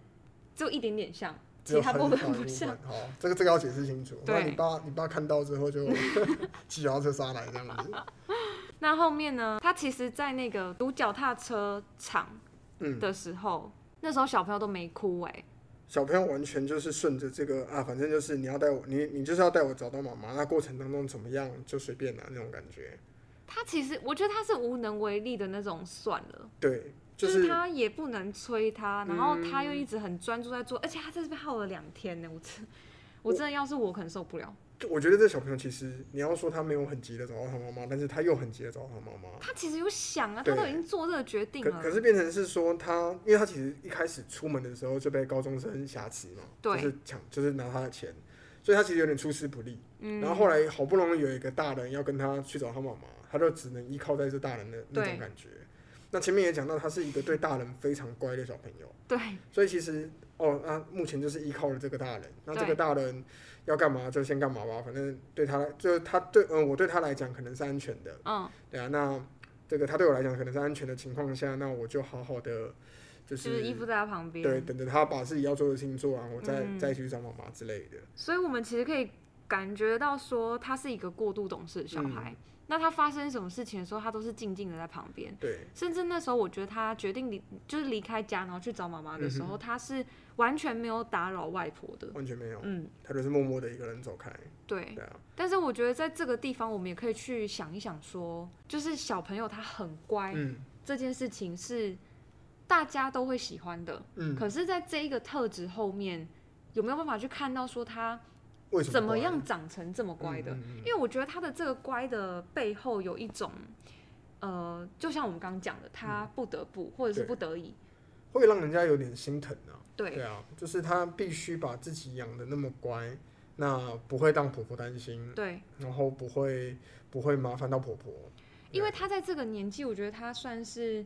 只有一点点像，
只有
其他部分
一
不像。
好，这个这个要解释清楚，不然
对
你爸你爸看到之后就 骑脚踏车杀来这样子。
那后面呢，他其实，在那个读脚踏车场
嗯
的时候，那时候小朋友都没哭哎、
小朋友完全就是顺着这个啊，反正就是你要带我，你你就是要带我找到妈妈，那过程当中怎么样就随便啦、那种感觉。
他其实我觉得他是无能为力的那种，算了，
对，
就
就是
他也不能催他，然后他又一直很专注在做，而且他在这边耗了两天呢，我真我真的要是我可能受不了。
就我觉得这小朋友其实你要说他没有很急的找到他妈妈，但是他又很急的找到他妈妈。
他其实有想啊，他都已经做这个决定了。
可可是变成是说他，因为他其实一开始出门的时候就被高中生挟持嘛，
对
就是抢，就是拿他的钱，所以他其实有点出师不利。
嗯，
然后后来好不容易有一个大人要跟他去找他妈妈，他就只能依靠在这大人的那种感觉。那前面也讲到，他是一个对大人非常乖的小朋友，
对
所以其实哦，那目前就是依靠了这个大人。那这个大人要干嘛就先干嘛吧，反正对他，就是他对，嗯，我对他来讲可能是安全的，
嗯，
对啊。那这个他对我来讲可能是安全的情况下，那我就好好的就
就是依附在他旁边。
对，等着他把自己要做的事情做完，我再、
嗯
再去找妈妈之类的。
所以我们其实可以感觉到说，他是一个过度懂事的小孩。
嗯
那他发生什么事情的时候，他都是静静的在旁边。
对，
甚至那时候，我觉得他决定离，就是离开家，然后去找妈妈的时候，他是完全没有打扰外婆的。
完全没有，
嗯，
他就是默默的一个人走开。
对。
对啊，
但是我觉得在这个地方，我们也可以去想一想说就是小朋友他很乖、
嗯
这件事情是大家都会喜欢的。
嗯，
可是，在这一个特质后面，有没有办法去看到说他
为什么
怎么样长成这么乖的？
嗯嗯嗯。
因为我觉得他的这个乖的背后有一种，呃，就像我们刚刚讲的，他不得不、或者是不得已，
会让人家有点心疼啊。
对。
对啊，就是他必须把自己养的那么乖，那不会让婆婆担心，
对，
然后不会不会麻烦到婆婆。
因为他在这个年纪，我觉得他算是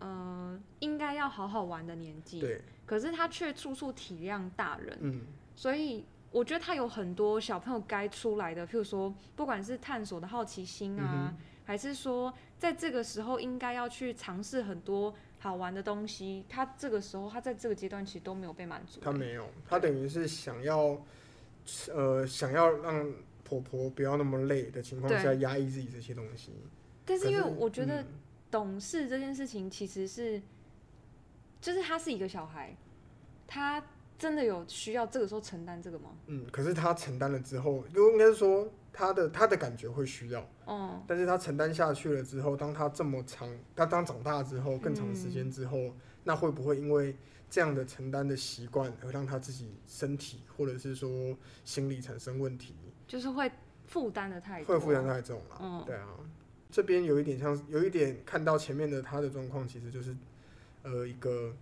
呃应该要好好玩的年纪，
对，
可是他却处处体谅大人，
嗯，
所以我觉得他有很多小朋友该出来的，譬如说不管是探索的好奇心啊，
嗯
还是说在这个时候应该要去尝试很多好玩的东西，他这个时候他在这个阶段其实都没有被满足。
他没有，他等于是想要呃想要让婆婆不要那么累的情况下压抑自己这些东西。
但是因为我觉得
嗯
懂事这件事情其实是，就是他是一个小孩，他真的有需要这个时候承担这个吗？
嗯，可是他承担了之后，就应该是说他的他的感觉会需要，
哦、
但是他承担下去了之后，当他这么长，他当长大之后，更长时间之后，那会不会因为这样的承担的习惯，而让他自己身体或者是说心理产生问题，
就是会负担的太多，
会负担太重了？
嗯。
对啊，这边有一点像，有一点看到前面的他的状况，其实就是呃一个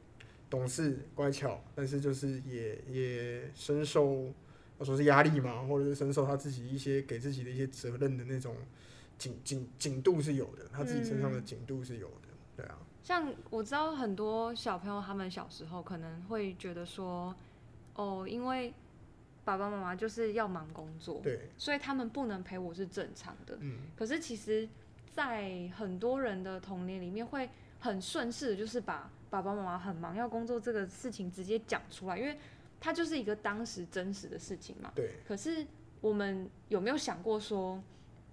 懂事乖巧，但是就是也也深受我说是压力嘛，或者是深受他自己一些给自己的一些责任的那种紧紧紧度是有的，他自己身上的紧度是有的，对啊，
像我知道很多小朋友，他们小时候可能会觉得说，哦，因为爸爸妈妈就是要忙工作，
对，
所以他们不能陪我是正常的。
嗯，
可是其实，在很多人的童年里面，会很顺势的，就是把爸爸妈妈很忙要工作这个事情直接讲出来，因为它就是一个当时真实的事情嘛。
对，
可是我们有没有想过说，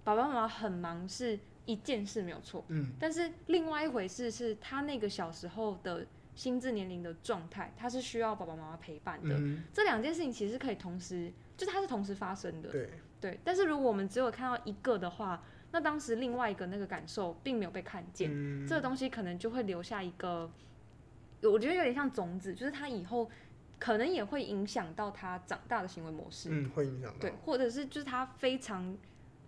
爸爸妈妈很忙是一件事没有错，
嗯，
但是另外一回事是他那个小时候的心智年龄的状态，他是需要爸爸妈妈陪伴的。
嗯，
这两件事情其实可以同时，就是它是同时发生的。
对，
对，但是如果我们只有看到一个的话，那当时另外一个那个感受并没有被看见，
嗯，
这个东西可能就会留下一个，我觉得有点像种子，就是他以后可能也会影响到他长大的行为模式。
嗯会影响到，
对，或者是就是他非常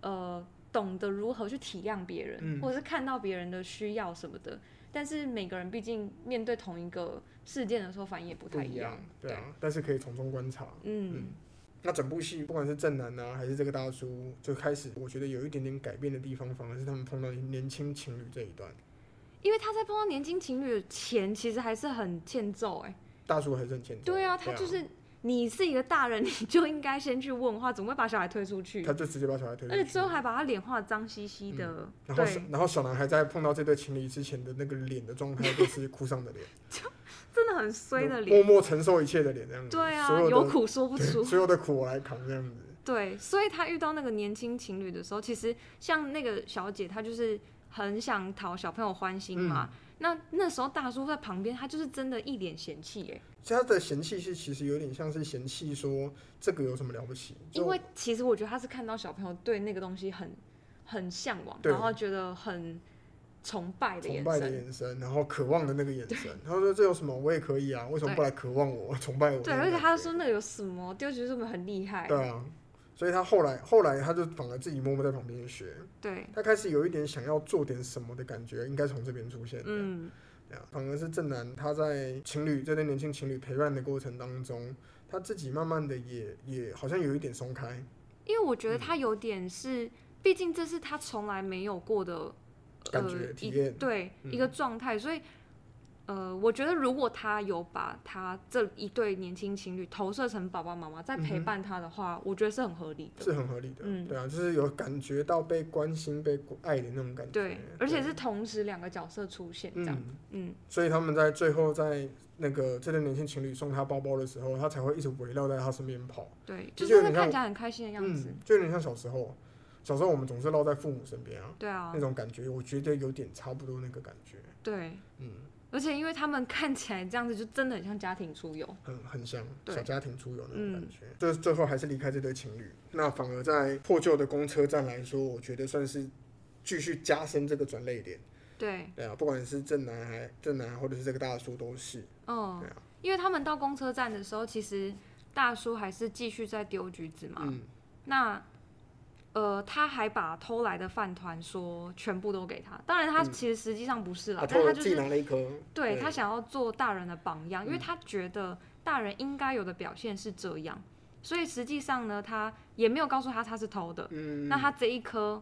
呃懂得如何去体谅别人，
嗯
或者是看到别人的需要什么的。但是每个人毕竟面对同一个事件的时候，反应也不太一
样，对啊，但是可以从中观察，
嗯，
那整部戏不管是正男啊，还是这个大叔，就开始我觉得有一点点改变的地方，反而是他们碰到年轻情侣这一段，
因为他在碰到年轻情侣前，其实还是很欠揍哎、
大叔还是很欠揍。
对啊，他就是你是一个大人，你就应该先去问话，怎么会把小孩推出去？
他就直接把小孩推出去，
而且最后还把他脸画得脏兮兮的，
然后小
对，
然后小男孩在碰到这对情侣之前的那个脸的状态，就是哭丧的脸，
真的很衰的
默
脸。
默默承受一切的脸这样子。
对啊，
所有的
有苦说不出。
所有的苦我来扛这样子。
对，所以他遇到那个年轻情侣的时候，其实像那个小姐，她就是很想讨小朋友欢心嘛。那那时候大叔在旁边，他就是真的一脸嫌弃哎。
他的嫌弃是其实有点像是嫌弃说这个有什么了不起？
因为其实我觉得他是看到小朋友对那个东西很很向往，然后觉得很。崇拜的
崇拜的眼神，然后渴望的那个眼神。他说：“这有什么？我也可以啊，为什么不来渴望我、崇拜我？”
对，而且他说那个有什么丢球是不是很厉害？
对啊，所以他后来后来他就反而自己默默在旁边学。
对，
他开始有一点想要做点什么的感觉，应该从这边出现。嗯，对啊，反而是正南他在情侣这对年轻情侣陪伴的过程当中，他自己慢慢的也也好像有一点松开。
因为我觉得他有点是，毕竟这是他从来没有过的。
感觉体验
对一个状态，所以呃，我觉得如果他有把他这一对年轻情侣投射成爸爸妈妈在陪伴他的话，我觉得是很合理的，
是很合理的。嗯，对啊，就是有感觉到被关心、被爱的那种感觉。
对，而且是同时两个角色出现这样。嗯，
所以他们在最后在那个这对年轻情侣送他包包的时候，他才会一直围绕在他身边跑。
对，就是看起来很开心的样子，
就有点像小时候。小时候我们总是绕在父母身边啊，
对啊，
那种感觉我觉得有点差不多那个感觉。
对，嗯，而且因为他们看起来这样子，就真的很像家庭出游，
很很像小家庭出游那种感觉。就是最后还是离开这对情侣，那反而在破旧的公车站来说，我觉得算是继续加深这个转泪点。
对，
对啊，不管是正男还正男，或者是这个大叔都是。
哦，对啊，因为他们到公车站的时候，其实大叔还是继续在丢橘子嘛。嗯，那。呃，他还把偷来的饭团说全部都给他，当然他其实实际上不是啦，但他就是对他想要做大人的榜样，因为他觉得大人应该有的表现是这样，所以实际上呢，他也没有告诉他他是偷的，那他这一颗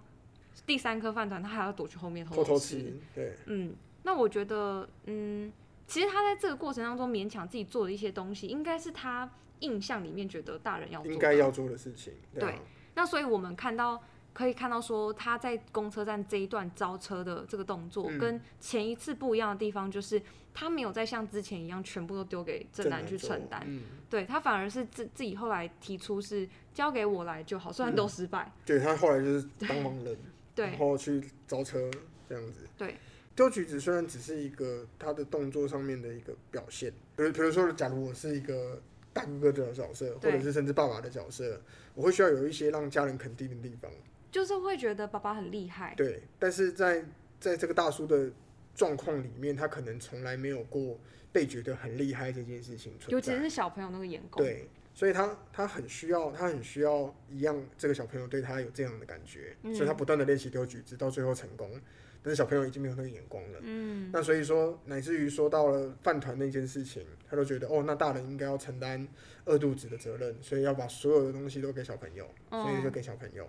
第三颗饭团，他还要躲去后面偷
偷吃，对，
嗯，那我觉得，嗯，其实他在这个过程当中勉强自己做的一些东西，应该是他印象里面觉得大人要
应该要做的事情，对。
那所以，我们看到可以看到说，他在公车站这一段招车的这个动作，跟前一次不一样的地方，就是他没有再像之前一样全部都丢给正南去承担，对他反而是自自己后来提出是交给我来就好，虽然都失败。
对他后来就是帮忙人，然后去招车这样子。
对，
丢橘子虽然只是一个他的动作上面的一个表现，比如比如说，假如我是一个。大哥哥的角色，或者是甚至爸爸的角色，我会需要有一些让家人肯定的地方，
就是会觉得爸爸很厉害。
对，但是在在这个大叔的状况里面，他可能从来没有过被觉得很厉害这件事情
尤其是小朋友那个眼光。
对，所以他他很需要，他很需要一样，这个小朋友对他有这样的感觉，所以他不断的练习丢橘子，到最后成功。但是小朋友已经没有那个眼光了，嗯，那所以说乃至于说到了饭团那件事情，他都觉得哦，那大人应该要承担饿肚子的责任，所以要把所有的东西都给小朋友，所以就给小朋友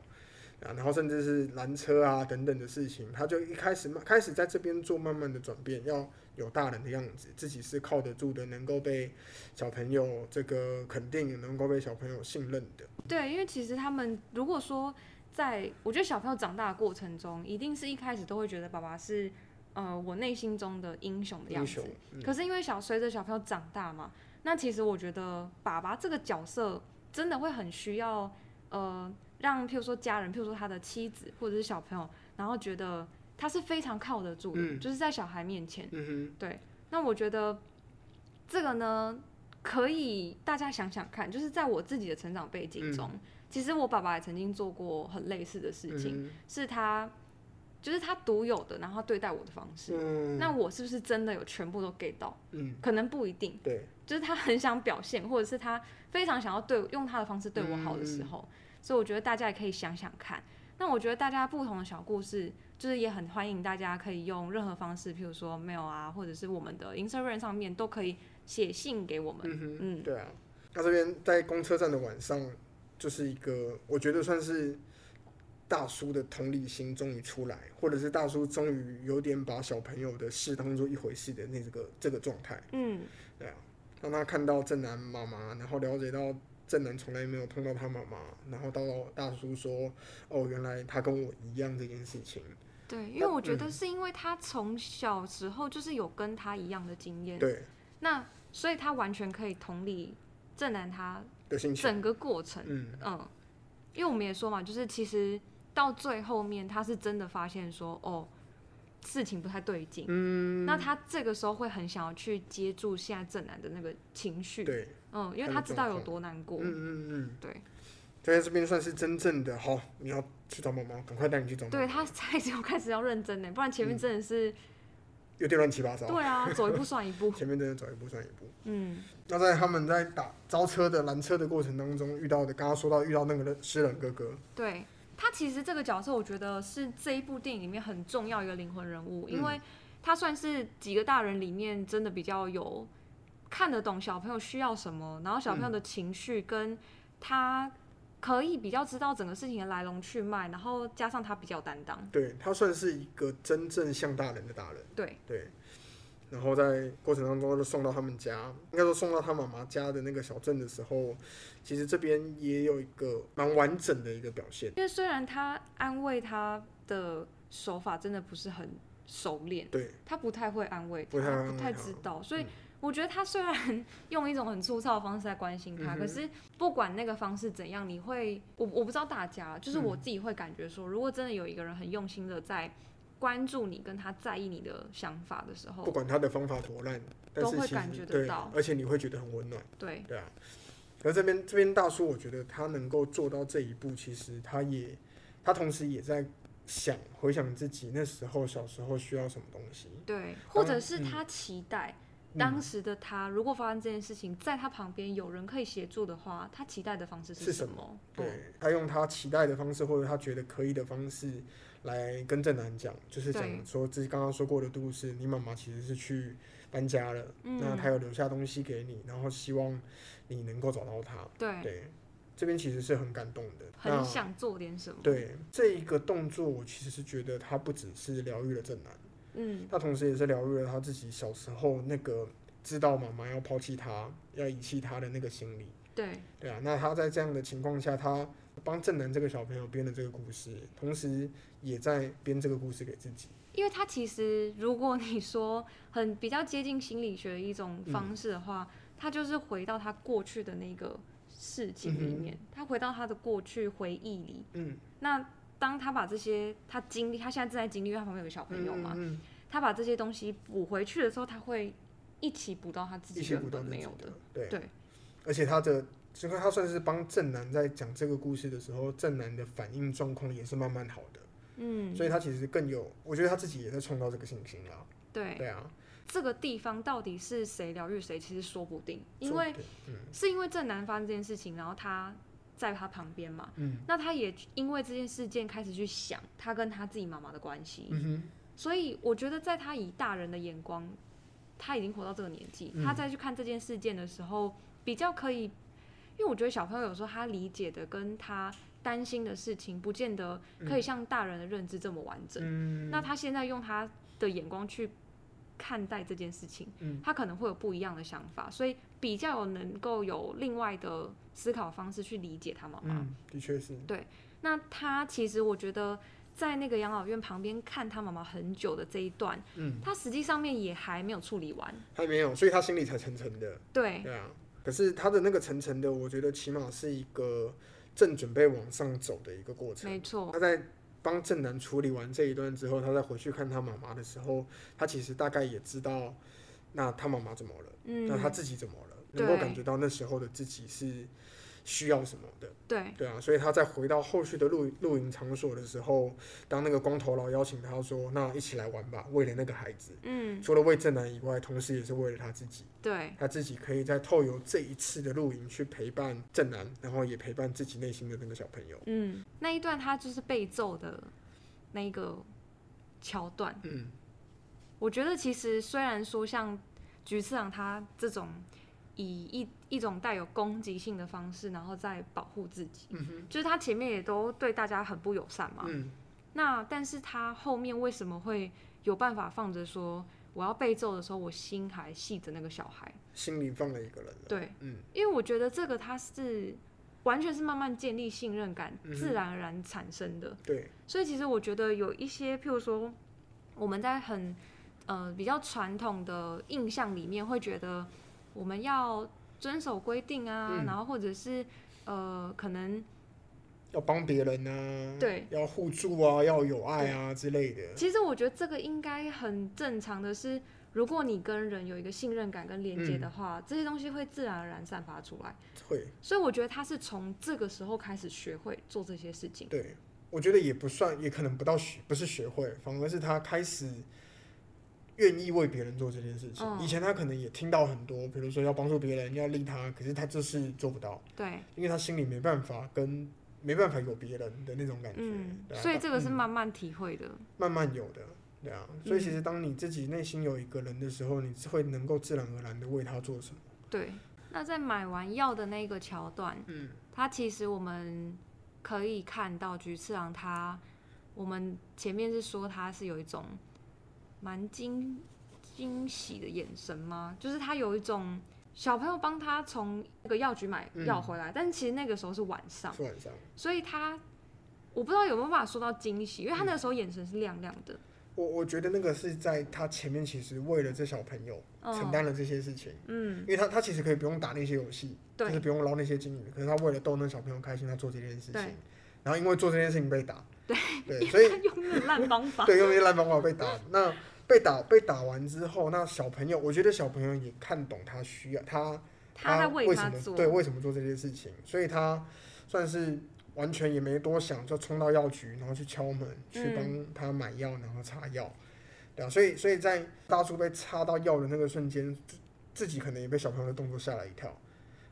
啊，然后甚至是拦车啊等等的事情，他就一开始慢开始在这边做慢慢的转变，要有大人的样子，自己是靠得住的，能够被小朋友这个肯定，能够被小朋友信任的。
对，因为其实他们如果说。在我觉得小朋友长大的过程中，一定是一开始都会觉得爸爸是，呃，我内心中的英雄的样子。可是因为小随着小朋友长大嘛，那其实我觉得爸爸这个角色真的会很需要，呃，让譬如说家人，譬如说他的妻子或者是小朋友，然后觉得他是非常靠得住的，就是在小孩面前。对，那我觉得这个呢，可以大家想想看，就是在我自己的成长背景中。其实我爸爸也曾经做过很类似的事情，是他，就是他独有的，然后对待我的方式。那我是不是真的有全部都给到？嗯，可能不一定。
对，
就是他很想表现，或者是他非常想要对用他的方式对我好的时候，所以我觉得大家也可以想想看。那我觉得大家不同的小故事，就是也很欢迎大家可以用任何方式，譬如说 mail 啊，或者是我们的 Instagram 上面都可以写信给我们。
嗯，对啊。那这边在公车站的晚上。就是一个，我觉得算是大叔的同理心终于出来，或者是大叔终于有点把小朋友的事当做一回事的那个这个状态。嗯，对啊，让他看到正南妈妈，然后了解到正南从来没有碰到他妈妈，然后到大叔说：“哦，原来他跟我一样这件事情。”
对，因为我觉得是因为他从小时候就是有跟他一样的经验，
对，
那所以他完全可以同理正南他。整个过程，嗯。嗯，因为我们也说嘛，就是其实到最后面，他是真的发现说，哦，事情不太对劲，
嗯，
那他这个时候会很想要去接住现在正南的那个情绪，
对，
嗯，因为
他
知道有多难过，
嗯嗯嗯，
对，
在这边算是真正的好，你要去找妈妈，赶快带你去找
对他才就开始要认真呢，不然前面真的是，
有点乱七八糟，
对啊，走一步算一步，
前面真的走一步算一步。
嗯，
那在他们在打招车的拦车的过程当中遇到的，刚刚说到遇到那个诗人哥哥，
对他其实这个角色，我觉得是这一部电影里面很重要一个灵魂人物，因为他算是几个大人里面真的比较有看得懂小朋友需要什么，然后小朋友的情绪跟他可以比较知道整个事情的来龙去脉，然后加上他比较担当，
对他算是一个真正像大人的大人，
对。
对。然后在过程当中就送到他们家，应该说送到他妈妈家的那个小镇的时候，其实这边也有一个蛮完整的一个表现。
因为虽然他安慰他的手法真的不是很熟练，
对，
他不太会安慰他，
不太
知道，所以
嗯
我觉得他虽然 用一种很粗糙的方式在关心他，
嗯
可是不管那个方式怎样，你会，我我不知道大家，就是
嗯
我自己会感觉说，如果真的有一个人很用心的在关注你，跟他在意你的想法的时候
不，管他的方法多烂，
都会感觉得
对
到
而且你会觉得很温暖，
对
对啊。而这边这边大叔，我觉得他能够做到这一步，其实他也他同时也在想回想自己那时候小时候需要什么东西。
对，或者是他期待。
嗯
当时的他，如果发生这件事情，在他旁边有人可以协助的话，他期待的方式什
是什
么？
对
嗯
他用他期待的方式，或者他觉得可以的方式来跟正南讲，就是讲说自己刚刚说过的故事，你妈妈其实是去搬家了，
嗯
那他有留下东西给你，然后希望你能够找到他。
对，
对，这边其实是很感动的。
很想做点什么。
对这一个动作，我其实是觉得他不只是疗愈了正南，
嗯，
他同时也是疗愈了他自己小时候那个知道妈妈要抛弃他、要遗弃他的那个心理。
对，
对啊，那他在这样的情况下，他帮正南这个小朋友编了这个故事，同时也在编这个故事给自己。
因为他其实，如果你说很比较接近心理学的一种方式的话，他就是回到他过去的那个事情里面，他回到他的过去回忆里。
嗯，
那当他把这些他经历，他现在正在经历，因为他旁边有个小朋友嘛，
嗯，嗯
他把这些东西补回去的时候，他会一起补到他自己没有的。，
对。
对，
而且他的，这个他算是帮正南在讲这个故事的时候，正南的反应状况也是慢慢好的，
嗯，
所以他其实更有，我觉得他自己也在创造这个信心啦。
对，
对啊，
这个地方到底是谁疗愈谁，其实说不定，因为
嗯。
是因为正南发生这件事情，然后他在他旁边嘛，
嗯。
那他也因为这件事件开始去想他跟他自己妈妈的关系，
嗯，
所以我觉得在他以大人的眼光，他已经活到这个年纪，
嗯。
他再去看这件事件的时候，比较可以，因为我觉得小朋友有时候他理解的跟他担心的事情，不见得可以像大人的认知这么完整。
嗯，
那他现在用他的眼光去看待这件事情，
嗯。
他可能会有不一样的想法，所以比较有能够有另外的思考方式去理解他妈妈。
嗯，的确是，对
那他其实我觉得在那个养老院旁边看他妈妈很久的这一段，
嗯，
他实际上面也还没有处理完。
还没有，所以他心里才沉沉的。
对，
对啊，可是他的那个沉沉的，我觉得起码是一个正准备往上走的一个过程。
没错，
他在帮正南处理完这一段之后，他再回去看他妈妈的时候，他其实大概也知道，那他妈妈怎么了，
嗯。
那，他自己怎么了，能够感觉到那时候的自己是需要什么的。
对，
对啊，所以他在回到后续的露露营场所的时候，当那个光头佬邀请他说：“那一起来玩吧，为了那个孩子。”
嗯，
除了为正南以外，同时也是为了他自己。
对，
他自己可以在透由这一次的露营去陪伴正南，然后也陪伴自己内心的那个小朋友。
嗯，那一段他就是被揍的那一个桥段，
嗯
我觉得其实虽然说像菊次郎他这种以一一种带有攻击性的方式，然后再保护自己，就是他前面也都对大家很不友善嘛。
嗯
那但是他后面为什么会有办法放着说我要被揍的时候，我心还系着那个小孩？
心里放了一个人了。
对，
嗯
因为我觉得这个他是完全是慢慢建立信任感，
嗯
自然而然产生的。
对，
所以其实我觉得有一些，譬如说我们在很呃比较传统的印象里面，会觉得我们要遵守规定啊，
嗯
然后或者是呃可能
要帮别人啊，
对，
要互助啊，要有爱啊之类的。
其实我觉得这个应该很正常的是，如果你跟人有一个信任感跟连接的话，这些东西会自然而然散发出来。
会，
所以我觉得他是从这个时候开始学会做这些事情。
对，我觉得也不算，也可能不到学，不是学会，反而是他开始愿意为别人做这件事情。
嗯
以前他可能也听到很多，比如说要帮助别人，要利他，可是他就是做不到，
对，
因为他心里没办法跟没办法有别人的那种感觉。
嗯，
啊
所以这个是
嗯
慢慢体会的。
慢慢有的，对啊。所以其实当你自己内心有一个人的时候，你会能够自然而然的为他做什么。
对，那在买完药的那个桥段，
嗯，
他其实我们可以看到菊次郎他，我们前面是说他是有一种蛮惊惊喜的眼神吗？就是他有一种小朋友帮他从那个药局买
嗯
药回来，但是其实那个时候是晚上，
是晚上。
所以他我不知道有没有办法说到惊喜，因为他那个时候眼神是亮亮的，
我我觉得那个是在他前面，其实为了这小朋友承
嗯
担了这些事情，
嗯，
因为他他其实可以不用打那些游戏，就是不用捞那些金鱼，可是他为了逗那小朋友开心，他做这件事情，然后因为做这件事情被打，
对
对，所以
他 用那种烂方法，
对用那些烂方法被打，那被打被打完之后，那小朋友，我觉得小朋友也看懂他需要他
他在为
为什么对为什么做这些事情，所以他算是完全也没多想，就冲到药局，然后去敲门，去帮他买药，然后擦药，对啊，所以所以在大叔被插到药的那个瞬间，自自己可能也被小朋友的动作吓了一跳，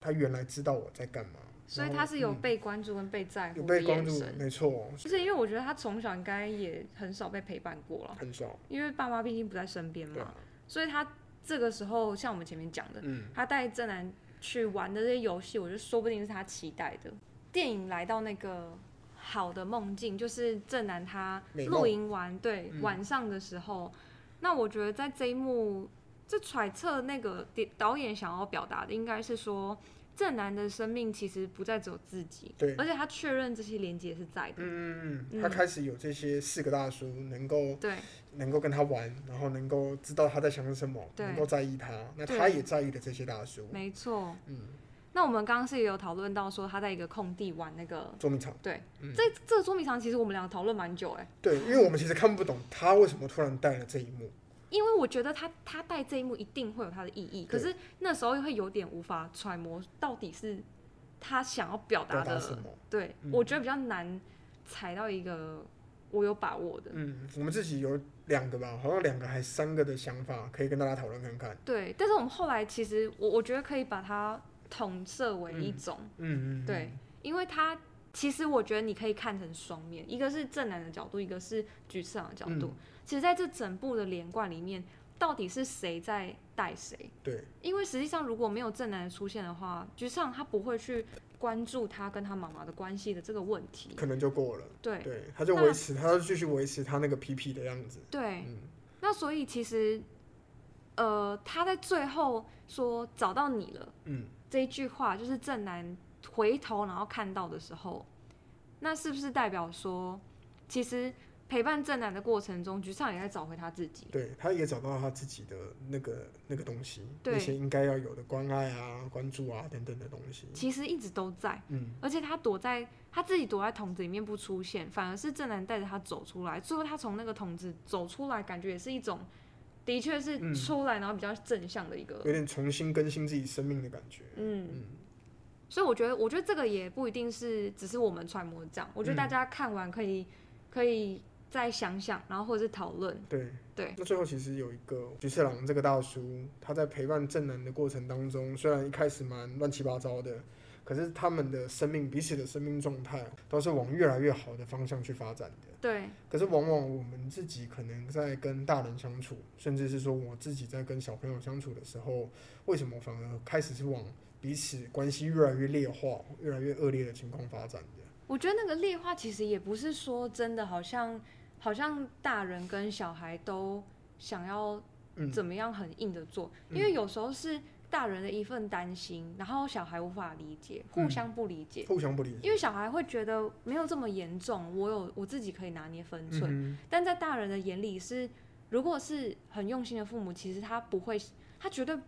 他原来知道我在干嘛，
所以他是有
嗯
被关注跟被在
有
乎的
被关注
眼神，。
没错，
就是因为我觉得他从小应该也很少被陪伴过了，
很少，
因为爸妈毕竟不在身边嘛所以他这个时候像我们前面讲的，
嗯，
他带正南去玩的这些游戏，我觉得说不定是他期待的。电影来到那个好的梦境，就是正南他露营完，对、
嗯
晚上的时候，那我觉得在这一幕，这揣测那个导演想要表达的，应该是说正男的生命其实不再只有自己，
对。
而且他确认这些连接是在的，
嗯嗯
嗯
嗯，他开始有这些四个大叔能够
对。
能够跟他玩，然后能够知道他在想什么，能够在意他，那他也在意的这些大叔，
没错。
嗯，
那我们刚刚是也有讨论到说他在一个空地玩那个，
捉迷藏，
对，
嗯。
这这个捉迷藏其实我们两个讨论蛮久哎、
对，因为我们其实看不懂他为什么突然带了这一幕，
因为我觉得他他带这一幕一定会有他的意义，可是那时候会有点无法揣摩到底是他想要表达的，
什么？
对、
嗯
我觉得比较难踩到一个我有把握的，
嗯，我们自己有两个吧，好像两个还三个的想法，可以跟大家讨论看看。
对，但是我们后来其实我我觉得可以把它统设为一种，
嗯嗯，
对，因为他其实我觉得你可以看成双面，一个是正男的角度，一个是菊次郎的角度。
嗯
其实在这整部的连贯里面，到底是谁在带谁？
对，
因为实际上如果没有正男的出现的话，菊上他不会去关注他跟他妈妈的关系的这个问题。
可能就过了。
对
对，他就
那
维持，他就继续维持他那个皮皮的样子。
对，
嗯
那所以其实，呃，他在最后说找到你了
嗯，
这一句话，就是正男回头然后看到的时候，那是不是代表说，其实陪伴正南的过程中，菊上也在找回他自己？
对，他也找到他自己的那个那个东西，
对
那些应该要有的关爱啊、关注啊等等的东西。
其实一直都在，
嗯，
而且他躲在他自己躲在桶子里面不出现，反而是正南带着他走出来。最后他从那个桶子走出来，感觉也是一种，的确是
嗯
出来然后比较正向的一个，
有点重新更新自己生命的感觉。
嗯。
嗯，
所以我觉得，我觉得这个也不一定是只是我们揣摩这样，我觉得
嗯
大家看完可以、可以再想想，然后或者是讨论。
对
对。
那最后其实有一个菊次郎这个大叔，他在陪伴正南的过程当中，虽然一开始蛮乱七八糟的，可是他们的生命彼此的生命状态都是往越来越好的方向去发展的。
对，
可是往往我们自己可能在跟大人相处，甚至是说我自己在跟小朋友相处的时候，为什么反而开始是往彼此关系越来越劣化、越来越恶劣的情况发展的？
我觉得那个劣化其实也不是说真的，好像好像大人跟小孩都想要
嗯，
怎么样很硬的做，
嗯
因为有时候是大人的一份担心，然后小孩无法理解，互
嗯
相不理解。
互相不理解。
因为小孩会觉得没有这么严重，我有我自己可以拿捏分寸，
嗯
但在大人的眼里是，如果是很用心的父母，其实他不会，他绝对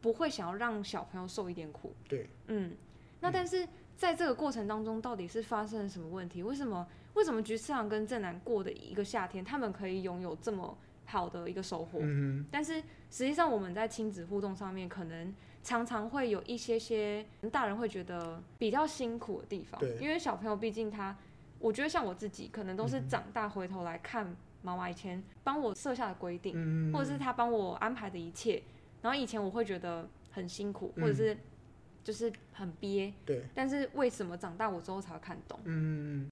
不会想要让小朋友受一点苦。
对，
嗯，那但是在这个过程当中到底是发生了什么问题？为什么为什么菊次郎跟正南过的一个夏天，他们可以拥有这么好的一个收获？
嗯
但是实际上我们在亲子互动上面，可能常常会有一些些大人会觉得比较辛苦的地方，因为小朋友毕竟他，我觉得像我自己，可能都是
嗯
长大回头来看妈妈以前帮我设下的规定，
嗯，
或者是他帮我安排的一切，然后以前我会觉得很辛苦，
嗯。
或者是就是很憋，
对，
但是为什么长大我之后才会看懂？
嗯，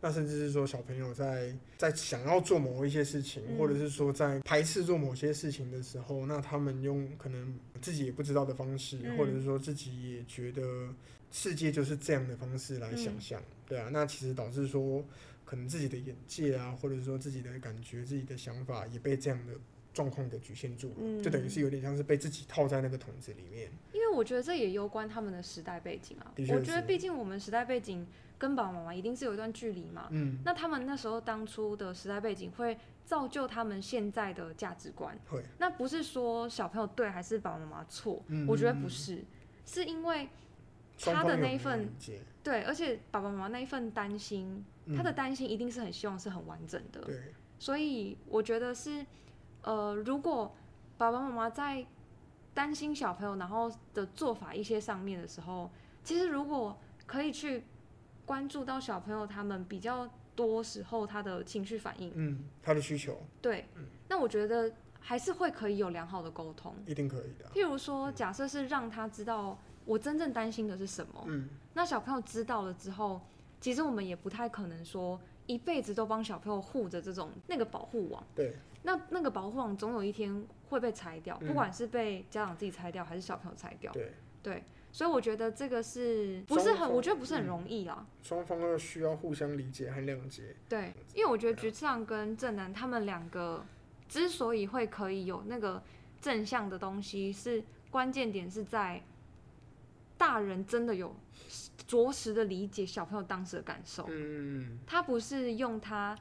那甚至是说小朋友在在想要做某一些事情，
嗯。
或者是说在排斥做某些事情的时候，那他们用可能自己也不知道的方式，
嗯。
或者是说自己也觉得世界就是这样的方式来想
嗯。
象，对啊，那其实导致说可能自己的眼界啊，或者是说自己的感觉、自己的想法也被这样的状况给局限住了，
嗯
就等于是有点像是被自己套在那个桶子里面。
因为我觉得这也攸关他们的时代背景啊我觉得毕竟我们时代背景跟爸爸妈妈一定是有一段距离嘛。
嗯，
那他们那时候当初的时代背景会造就他们现在的价值观。
会，
那不是说小朋友对还是爸爸妈妈错，
嗯
我觉得不是，是因为他的那一份对，而且爸爸妈妈那一份担心，
嗯
他的担心一定是很希望是很完整的。
对，
所以我觉得是，呃，如果爸爸妈妈在担心小朋友然后的做法一些上面的时候，其实如果可以去关注到小朋友他们比较多时候他的情绪反应，
嗯，他的需求
对，那我觉得还是会可以有良好的沟通。
一定可以的啊。
譬如说，假设是让他知道我真正担心的是什么，
嗯，
那小朋友知道了之后，其实我们也不太可能说一辈子都帮小朋友护着这种那个保护网。
对，
那那个保护网总有一天会被拆掉，
嗯
不管是被家长自己拆掉，还是小朋友拆掉。
对，
对，所以我觉得这个是不是很？我觉得不是很
嗯
容易啦。
双方要需要互相理解和谅解。
对，因为我觉得菊次郎跟正南他们两个之所以会可以有那个正向的东西，是关键点是在大人真的有着实的理解小朋友当时的感受。
嗯
他不是用他，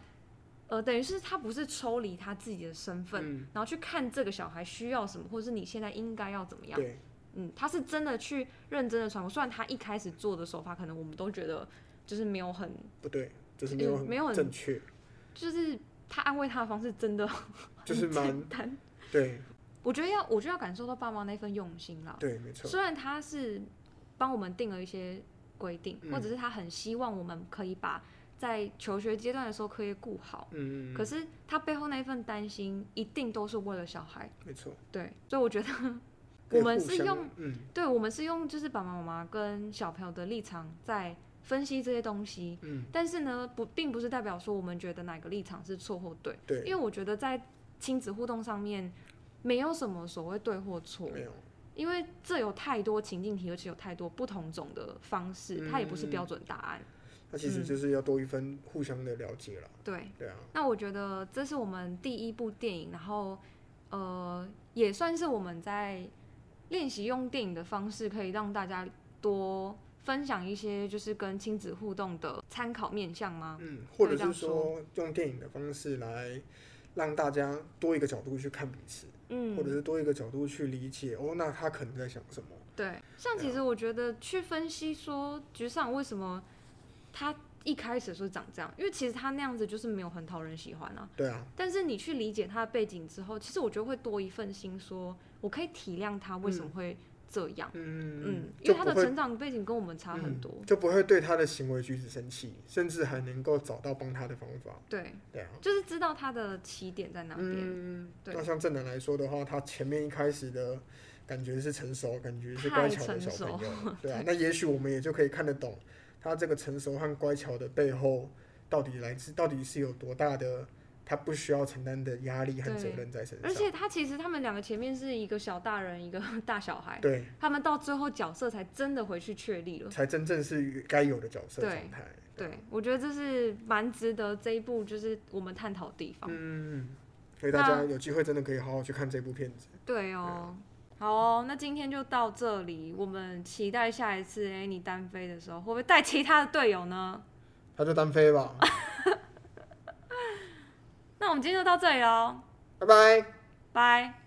呃，等于是他不是抽离他自己的身份，
嗯，
然后去看这个小孩需要什么，或者是你现在应该要怎么样。
对，
嗯，他是真的去认真的传播，虽然他一开始做的手法，可能我们都觉得就是没有很，
不对，就是没有
嗯没有很
正确，
就是他安慰他的方式真的
就是
很
蛮
简单。
对
我觉得要，我就要感受到爸妈那份用心啦。
对，没错，
虽然他是帮我们定了一些规定，
嗯
或者是他很希望我们可以把在求学阶段的时候可以顾好，
嗯，
可是他背后那一份担心，一定都是为了小孩。
没错，
对，所以我觉得我们是用，
嗯。
对我们是用就是爸爸妈妈跟小朋友的立场在分析这些东西，
嗯，
但是呢，不并不是代表说我们觉得哪个立场是错或对，
对，
因为我觉得在亲子互动上面没有什么所谓对或错，
没有，
因为这有太多情境题，而且有太多不同种的方式，它也不是标准答案。
那其实
嗯。
就是要多一分互相的了解了，
对，
对啊，
那我觉得这是我们第一部电影，然后呃，也算是我们在练习用电影的方式，可以让大家多分享一些就是跟亲子互动的参考面向吗？
嗯，或者是说用电影的方式来让大家多一个角度去看彼此，
嗯，
或者是多一个角度去理解，哦，那他可能在想什么，
对，像其实我觉得去分析说局上为什么他一开始是长这样，因为其实他那样子就是没有很讨人喜欢啊。
对啊，
但是你去理解他的背景之后，其实我觉得会多一份心说我可以体谅他为什么会这样。
嗯
嗯，因为他的成长背景跟我们差很多。
嗯，就不会对他的行为举止生气，甚至还能够找到帮他的方法，
对，
对啊。
就是知道他的起点在哪边。
嗯，
对
那像正南来说的话，他前面一开始的感觉是成熟，感觉是
太
乖巧的
成
小朋友，对啊。那也许我们也就可以看得懂他这个成熟和乖巧的背后，到底来自到底是有多大的他不需要承担的压力和责任在身上。
而且他其实他们两个前面是一个小大人，一个 大小孩，
对，
他们到最后角色才真的回去确立了。
才真正是该有的角色状态。
对，我觉得这是蛮值得这一部就是我们探讨的地方。
嗯，所以大家有机会真的可以好好去看这部片子。
对哦，好哦，那今天就到这里，我们期待下一次 A 你单飞的时候，会不会带其他的队友呢？
他就单飞吧，
那我们今天就到这里喽，
拜拜。
拜。